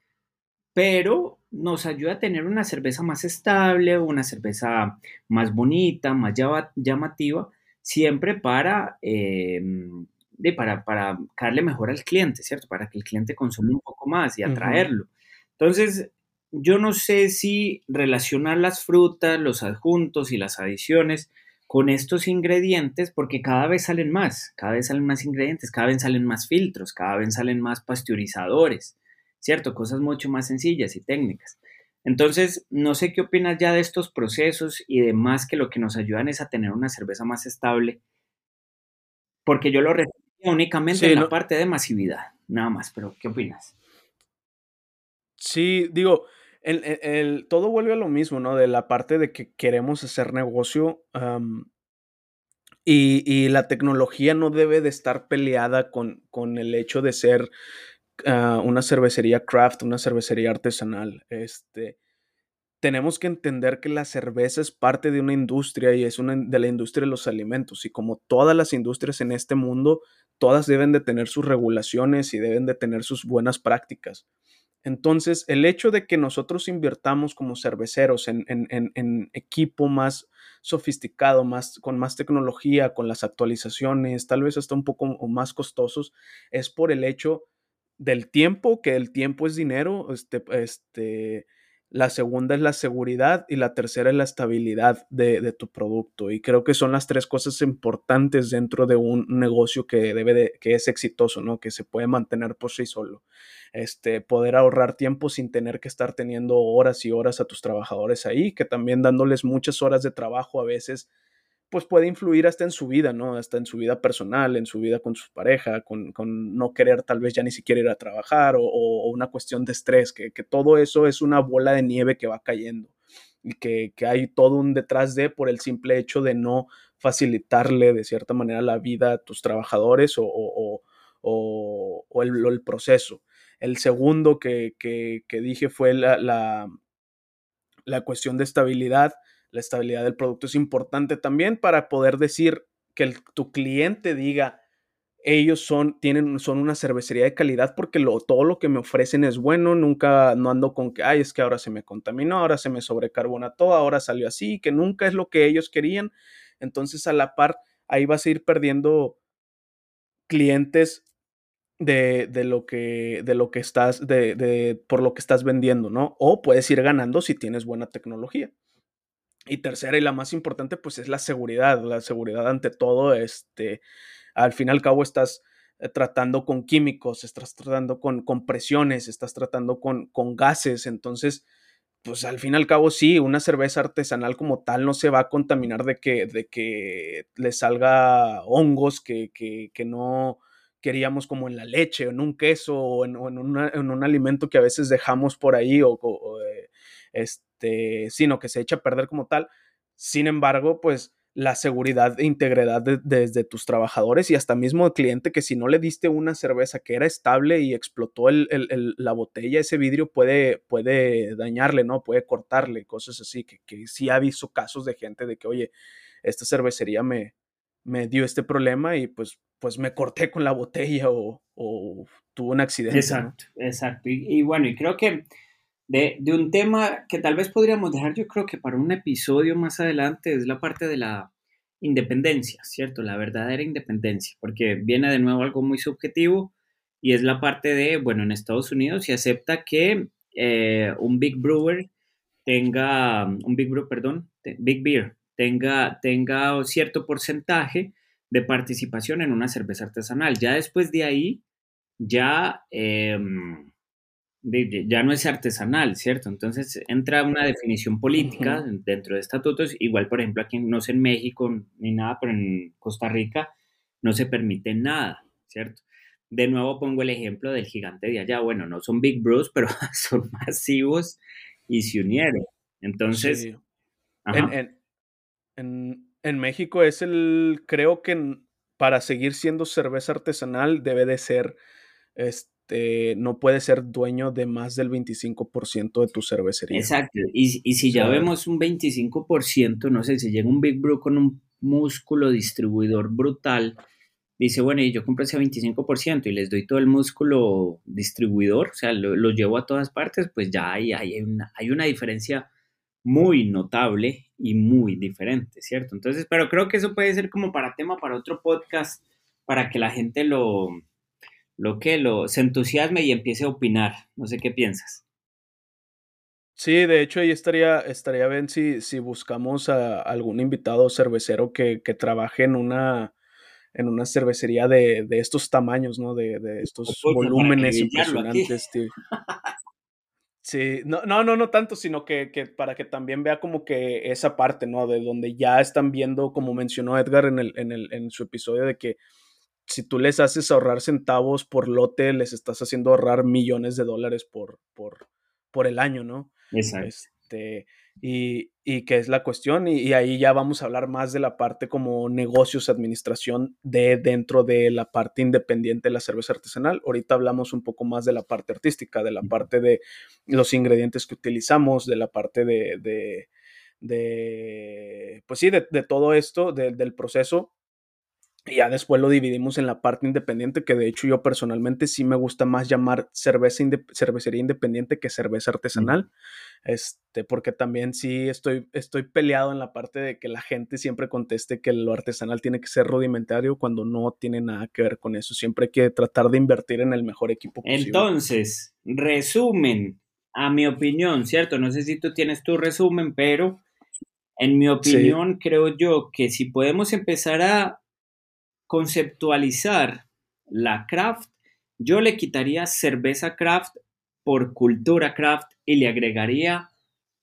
pero nos ayuda a tener una cerveza más estable, una cerveza más bonita, más llamativa, siempre para, eh, de, para, para darle mejor al cliente, ¿cierto? Para que el cliente consuma un poco más y atraerlo. Uh -huh. Entonces, yo no sé si relacionar las frutas, los adjuntos y las adiciones con estos ingredientes, porque cada vez salen más, cada vez salen más ingredientes, cada vez salen más filtros, cada vez salen más pasteurizadores, ¿cierto? Cosas mucho más sencillas y técnicas. Entonces, no sé qué opinas ya de estos procesos y demás que lo que nos ayudan es a tener una cerveza más estable, porque yo lo refería únicamente sí, en la parte de masividad, nada más, pero ¿qué opinas? Sí, digo, el, el, el, todo vuelve a lo mismo, ¿no? De la parte de que queremos hacer negocio um, y, y, la tecnología no debe de estar peleada con, con el hecho de ser uh, una cervecería craft, una cervecería artesanal. Este, tenemos que entender que la cerveza es parte de una industria y es una de la industria de los alimentos y como todas las industrias en este mundo, todas deben de tener sus regulaciones y deben de tener sus buenas prácticas. Entonces, el hecho de que nosotros invirtamos como cerveceros en, en, en, en, equipo más sofisticado, más, con más tecnología, con las actualizaciones, tal vez hasta un poco más costosos, es por el hecho del tiempo, que el tiempo es dinero, este, este, la segunda es la seguridad y la tercera es la estabilidad de, de, tu producto. Y creo que son las tres cosas importantes dentro de un negocio que debe de, que es exitoso, ¿no? Que se puede mantener por sí solo. Este, poder ahorrar tiempo sin tener que estar teniendo horas y horas a tus trabajadores ahí, que también dándoles muchas horas de trabajo a veces pues puede influir hasta en su vida, ¿no? Hasta en su vida personal, en su vida con su pareja, con, con no querer tal vez ya ni siquiera ir a trabajar o, o una cuestión de estrés, que, que, todo eso es una bola de nieve que va cayendo y que, que, hay todo un detrás de por el simple hecho de no facilitarle de cierta manera la vida a tus trabajadores o, o, o el, el, proceso. El segundo que, que dije fue la, la, la cuestión de estabilidad la estabilidad del producto es importante también para poder decir que tu cliente diga, ellos son, tienen, son una cervecería de calidad porque lo, todo lo que me ofrecen es bueno, nunca, no ando con que, ay, es que ahora se me contaminó, ahora se me sobrecarbonató, ahora salió así, que nunca es lo que ellos querían. Entonces, a la par, ahí vas a ir perdiendo clientes de, de, lo que de lo que estás de, de, por lo que estás vendiendo, ¿no? O puedes ir ganando si tienes buena tecnología. Y tercera y la más importante, pues es la seguridad. La seguridad ante todo, este, al fin y al cabo estás eh, tratando con químicos, estás tratando con, con presiones, estás tratando con, con, gases. Entonces, pues al fin y al cabo sí, una cerveza artesanal como tal no se va a contaminar de que, de que le salga hongos que, que, que no queríamos como en la leche o en un queso o en, en, en un alimento que a veces dejamos por ahí o, eh, este, sino que se echa a perder como tal. Sin embargo, pues la seguridad e integridad de, desde de tus trabajadores y hasta mismo el cliente que si no le diste una cerveza que era estable y explotó el, el, la botella, ese vidrio puede, puede dañarle, ¿no? Puede cortarle, cosas así, que, que sí ha visto casos de gente de que, oye, esta cervecería me, me dio este problema y pues, pues me corté con la botella o, o tuvo un accidente. Exacto, exacto. Y, bueno, y creo que de, un tema que tal vez podríamos dejar, yo creo que para un episodio más adelante, es la parte de la independencia, ¿cierto? La verdadera independencia, porque viene de nuevo algo muy subjetivo y es la parte de, bueno, en Estados Unidos se acepta que eh, un Big Brewer tenga, un Big Brewer, perdón, Big Beer, tenga, tenga cierto porcentaje de participación en una cerveza artesanal. Ya después de ahí, ya... Eh, ya no es artesanal, ¿cierto? Entonces entra una definición política dentro de estatutos, igual por ejemplo aquí no sé en México ni nada, pero en Costa Rica no se permite nada, ¿cierto? De nuevo pongo el ejemplo del gigante de allá, bueno, no son Big Bros, pero son masivos y se unieron. Entonces... En, en, México es el, creo que para seguir siendo cerveza artesanal debe de ser, este, no puede ser dueño de más del 25% de tu cervecería. Exacto, y, y si ya vemos un 25%, no sé, si llega un Big Brew con un músculo distribuidor brutal, dice, bueno, y yo compro ese 25% y les doy todo el músculo distribuidor, o sea, lo, llevo a todas partes, pues ya hay, hay, una, hay una diferencia muy notable y muy diferente, ¿cierto? Entonces, pero creo que eso puede ser como para tema para otro podcast, para que la gente lo, lo que lo se entusiasme y empiece a opinar. No sé qué piensas. Sí, de hecho ahí estaría, estaría bien si, si buscamos a algún invitado cervecero que, que trabaje en una, en una cervecería de, de estos tamaños, ¿no? De, de estos volúmenes impresionantes, tío. Sí, no, no, no, no tanto, sino que, que, para que también vea como que esa parte, ¿no? De donde ya están viendo, como mencionó Edgar en, el, en, el, en su episodio, de que si tú les haces ahorrar centavos por lote, les estás haciendo ahorrar millones de dólares por, por, por el año, ¿no? Exacto. Este, y, y que es la cuestión, y, ahí ya vamos a hablar más de la parte como negocios, administración de dentro de la parte independiente de la cerveza artesanal. Ahorita hablamos un poco más de la parte artística, de la parte de los ingredientes que utilizamos, de la parte de, de, de pues sí, de, todo esto, del proceso y ya después lo dividimos en la parte independiente, que de hecho yo personalmente sí me gusta más llamar cerveza cervecería independiente que cerveza artesanal. Este, porque también sí estoy, estoy peleado en la parte de que la gente siempre conteste que lo artesanal tiene que ser rudimentario cuando no tiene nada que ver con eso. Siempre hay que tratar de invertir en el mejor equipo posible. Entonces, resumen, a mi opinión, ¿cierto? No sé si tú tienes tu resumen, pero en mi opinión creo yo que si podemos empezar a conceptualizar la craft, yo le quitaría cerveza craft por cultura craft y le agregaría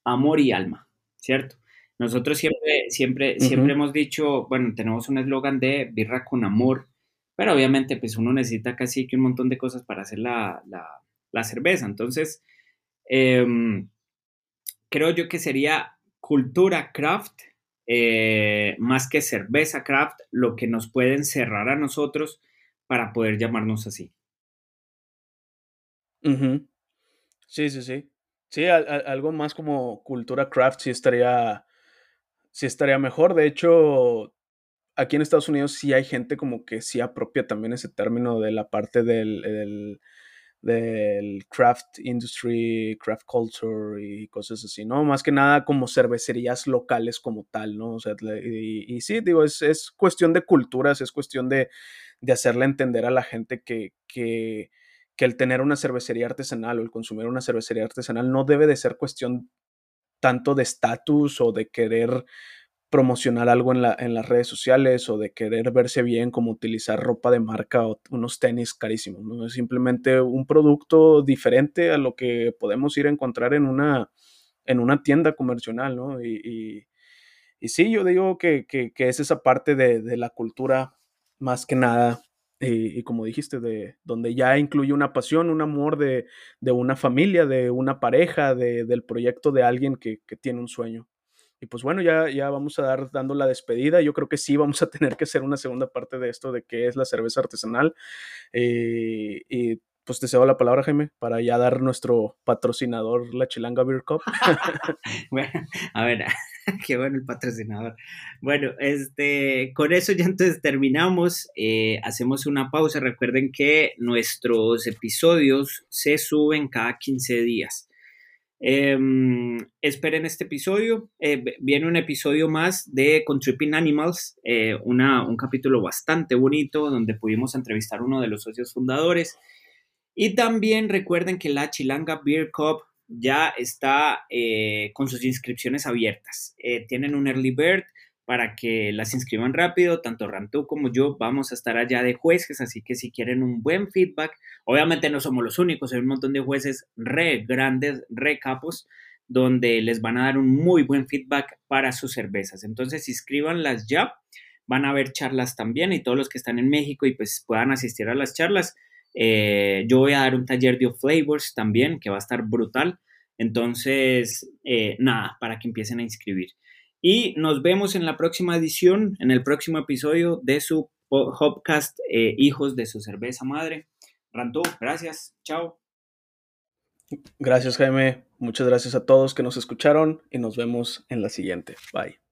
amor y alma, ¿cierto? Nosotros siempre, siempre, siempre hemos dicho, bueno, tenemos un eslogan de birra con amor, pero obviamente pues uno necesita casi que un montón de cosas para hacer la, cerveza. Entonces, em, creo yo que sería cultura craft eh, más que cerveza craft, lo que nos puede encerrar a nosotros para poder llamarnos así. Sí, sí, sí. Sí, algo más como cultura craft sí estaría, sí estaría mejor. De hecho, aquí en Estados Unidos sí hay gente como que sí apropia también ese término de la parte del del craft industry, craft culture y cosas así, ¿no? Más que nada como cervecerías locales como tal, ¿no? O sea, y, sí, digo, es, es, cuestión de culturas, es cuestión de, de hacerle entender a la gente que, que, que, el tener una cervecería artesanal o el consumir una cervecería artesanal no debe de ser cuestión tanto de estatus o de querer promocionar algo en, la, en, las redes sociales o de querer verse bien, como utilizar ropa de marca o unos tenis carísimos. ¿no? Es simplemente un producto diferente a lo que podemos ir a encontrar en una, en una tienda comercial. ¿no? Y, y, sí, yo digo que, que, es esa parte de, de, la cultura más que nada. Y, como dijiste, de donde ya incluye una pasión, un amor de, de una familia, de una pareja, de, del proyecto de alguien que, que tiene un sueño. Y pues bueno, ya, ya vamos a dar dando la despedida. Yo creo que sí vamos a tener que hacer una segunda parte de esto, de qué es la cerveza artesanal. Eh, y pues te cedo la palabra, Jaime, para ya dar nuestro patrocinador, la Chilanga Beer Cup. bueno, a ver, qué bueno el patrocinador. Bueno, este, con eso ya entonces terminamos. Eh, hacemos una pausa. Recuerden que nuestros episodios se suben cada 15 días. Em, esperen este episodio. Eh, viene un episodio más de Contripping Animals, eh, un capítulo bastante bonito donde pudimos entrevistar a uno de los socios fundadores. Y también recuerden que la Chilanga Beer Cup ya está eh, con sus inscripciones abiertas. tienen un early bird para que las inscriban rápido. Tanto Rantú como yo vamos a estar allá de jueces, así que si quieren un buen feedback, obviamente no somos los únicos, hay un montón de jueces re grandes, re capos, donde les van a dar un muy buen feedback para sus cervezas. Entonces, inscríbanlas ya. Van a haber charlas también y todos los que están en México y pues puedan asistir a las charlas. Eh, yo voy a dar un taller de flavors también que va a estar brutal. Entonces, eh, nada, para que empiecen a inscribir. Y nos vemos en la próxima edición, en el próximo episodio de su podcast eh, Hijos de su cerveza madre. Rantú, gracias. Chao. Gracias, Jaime. Muchas gracias a todos que nos escucharon y nos vemos en la siguiente. Bye.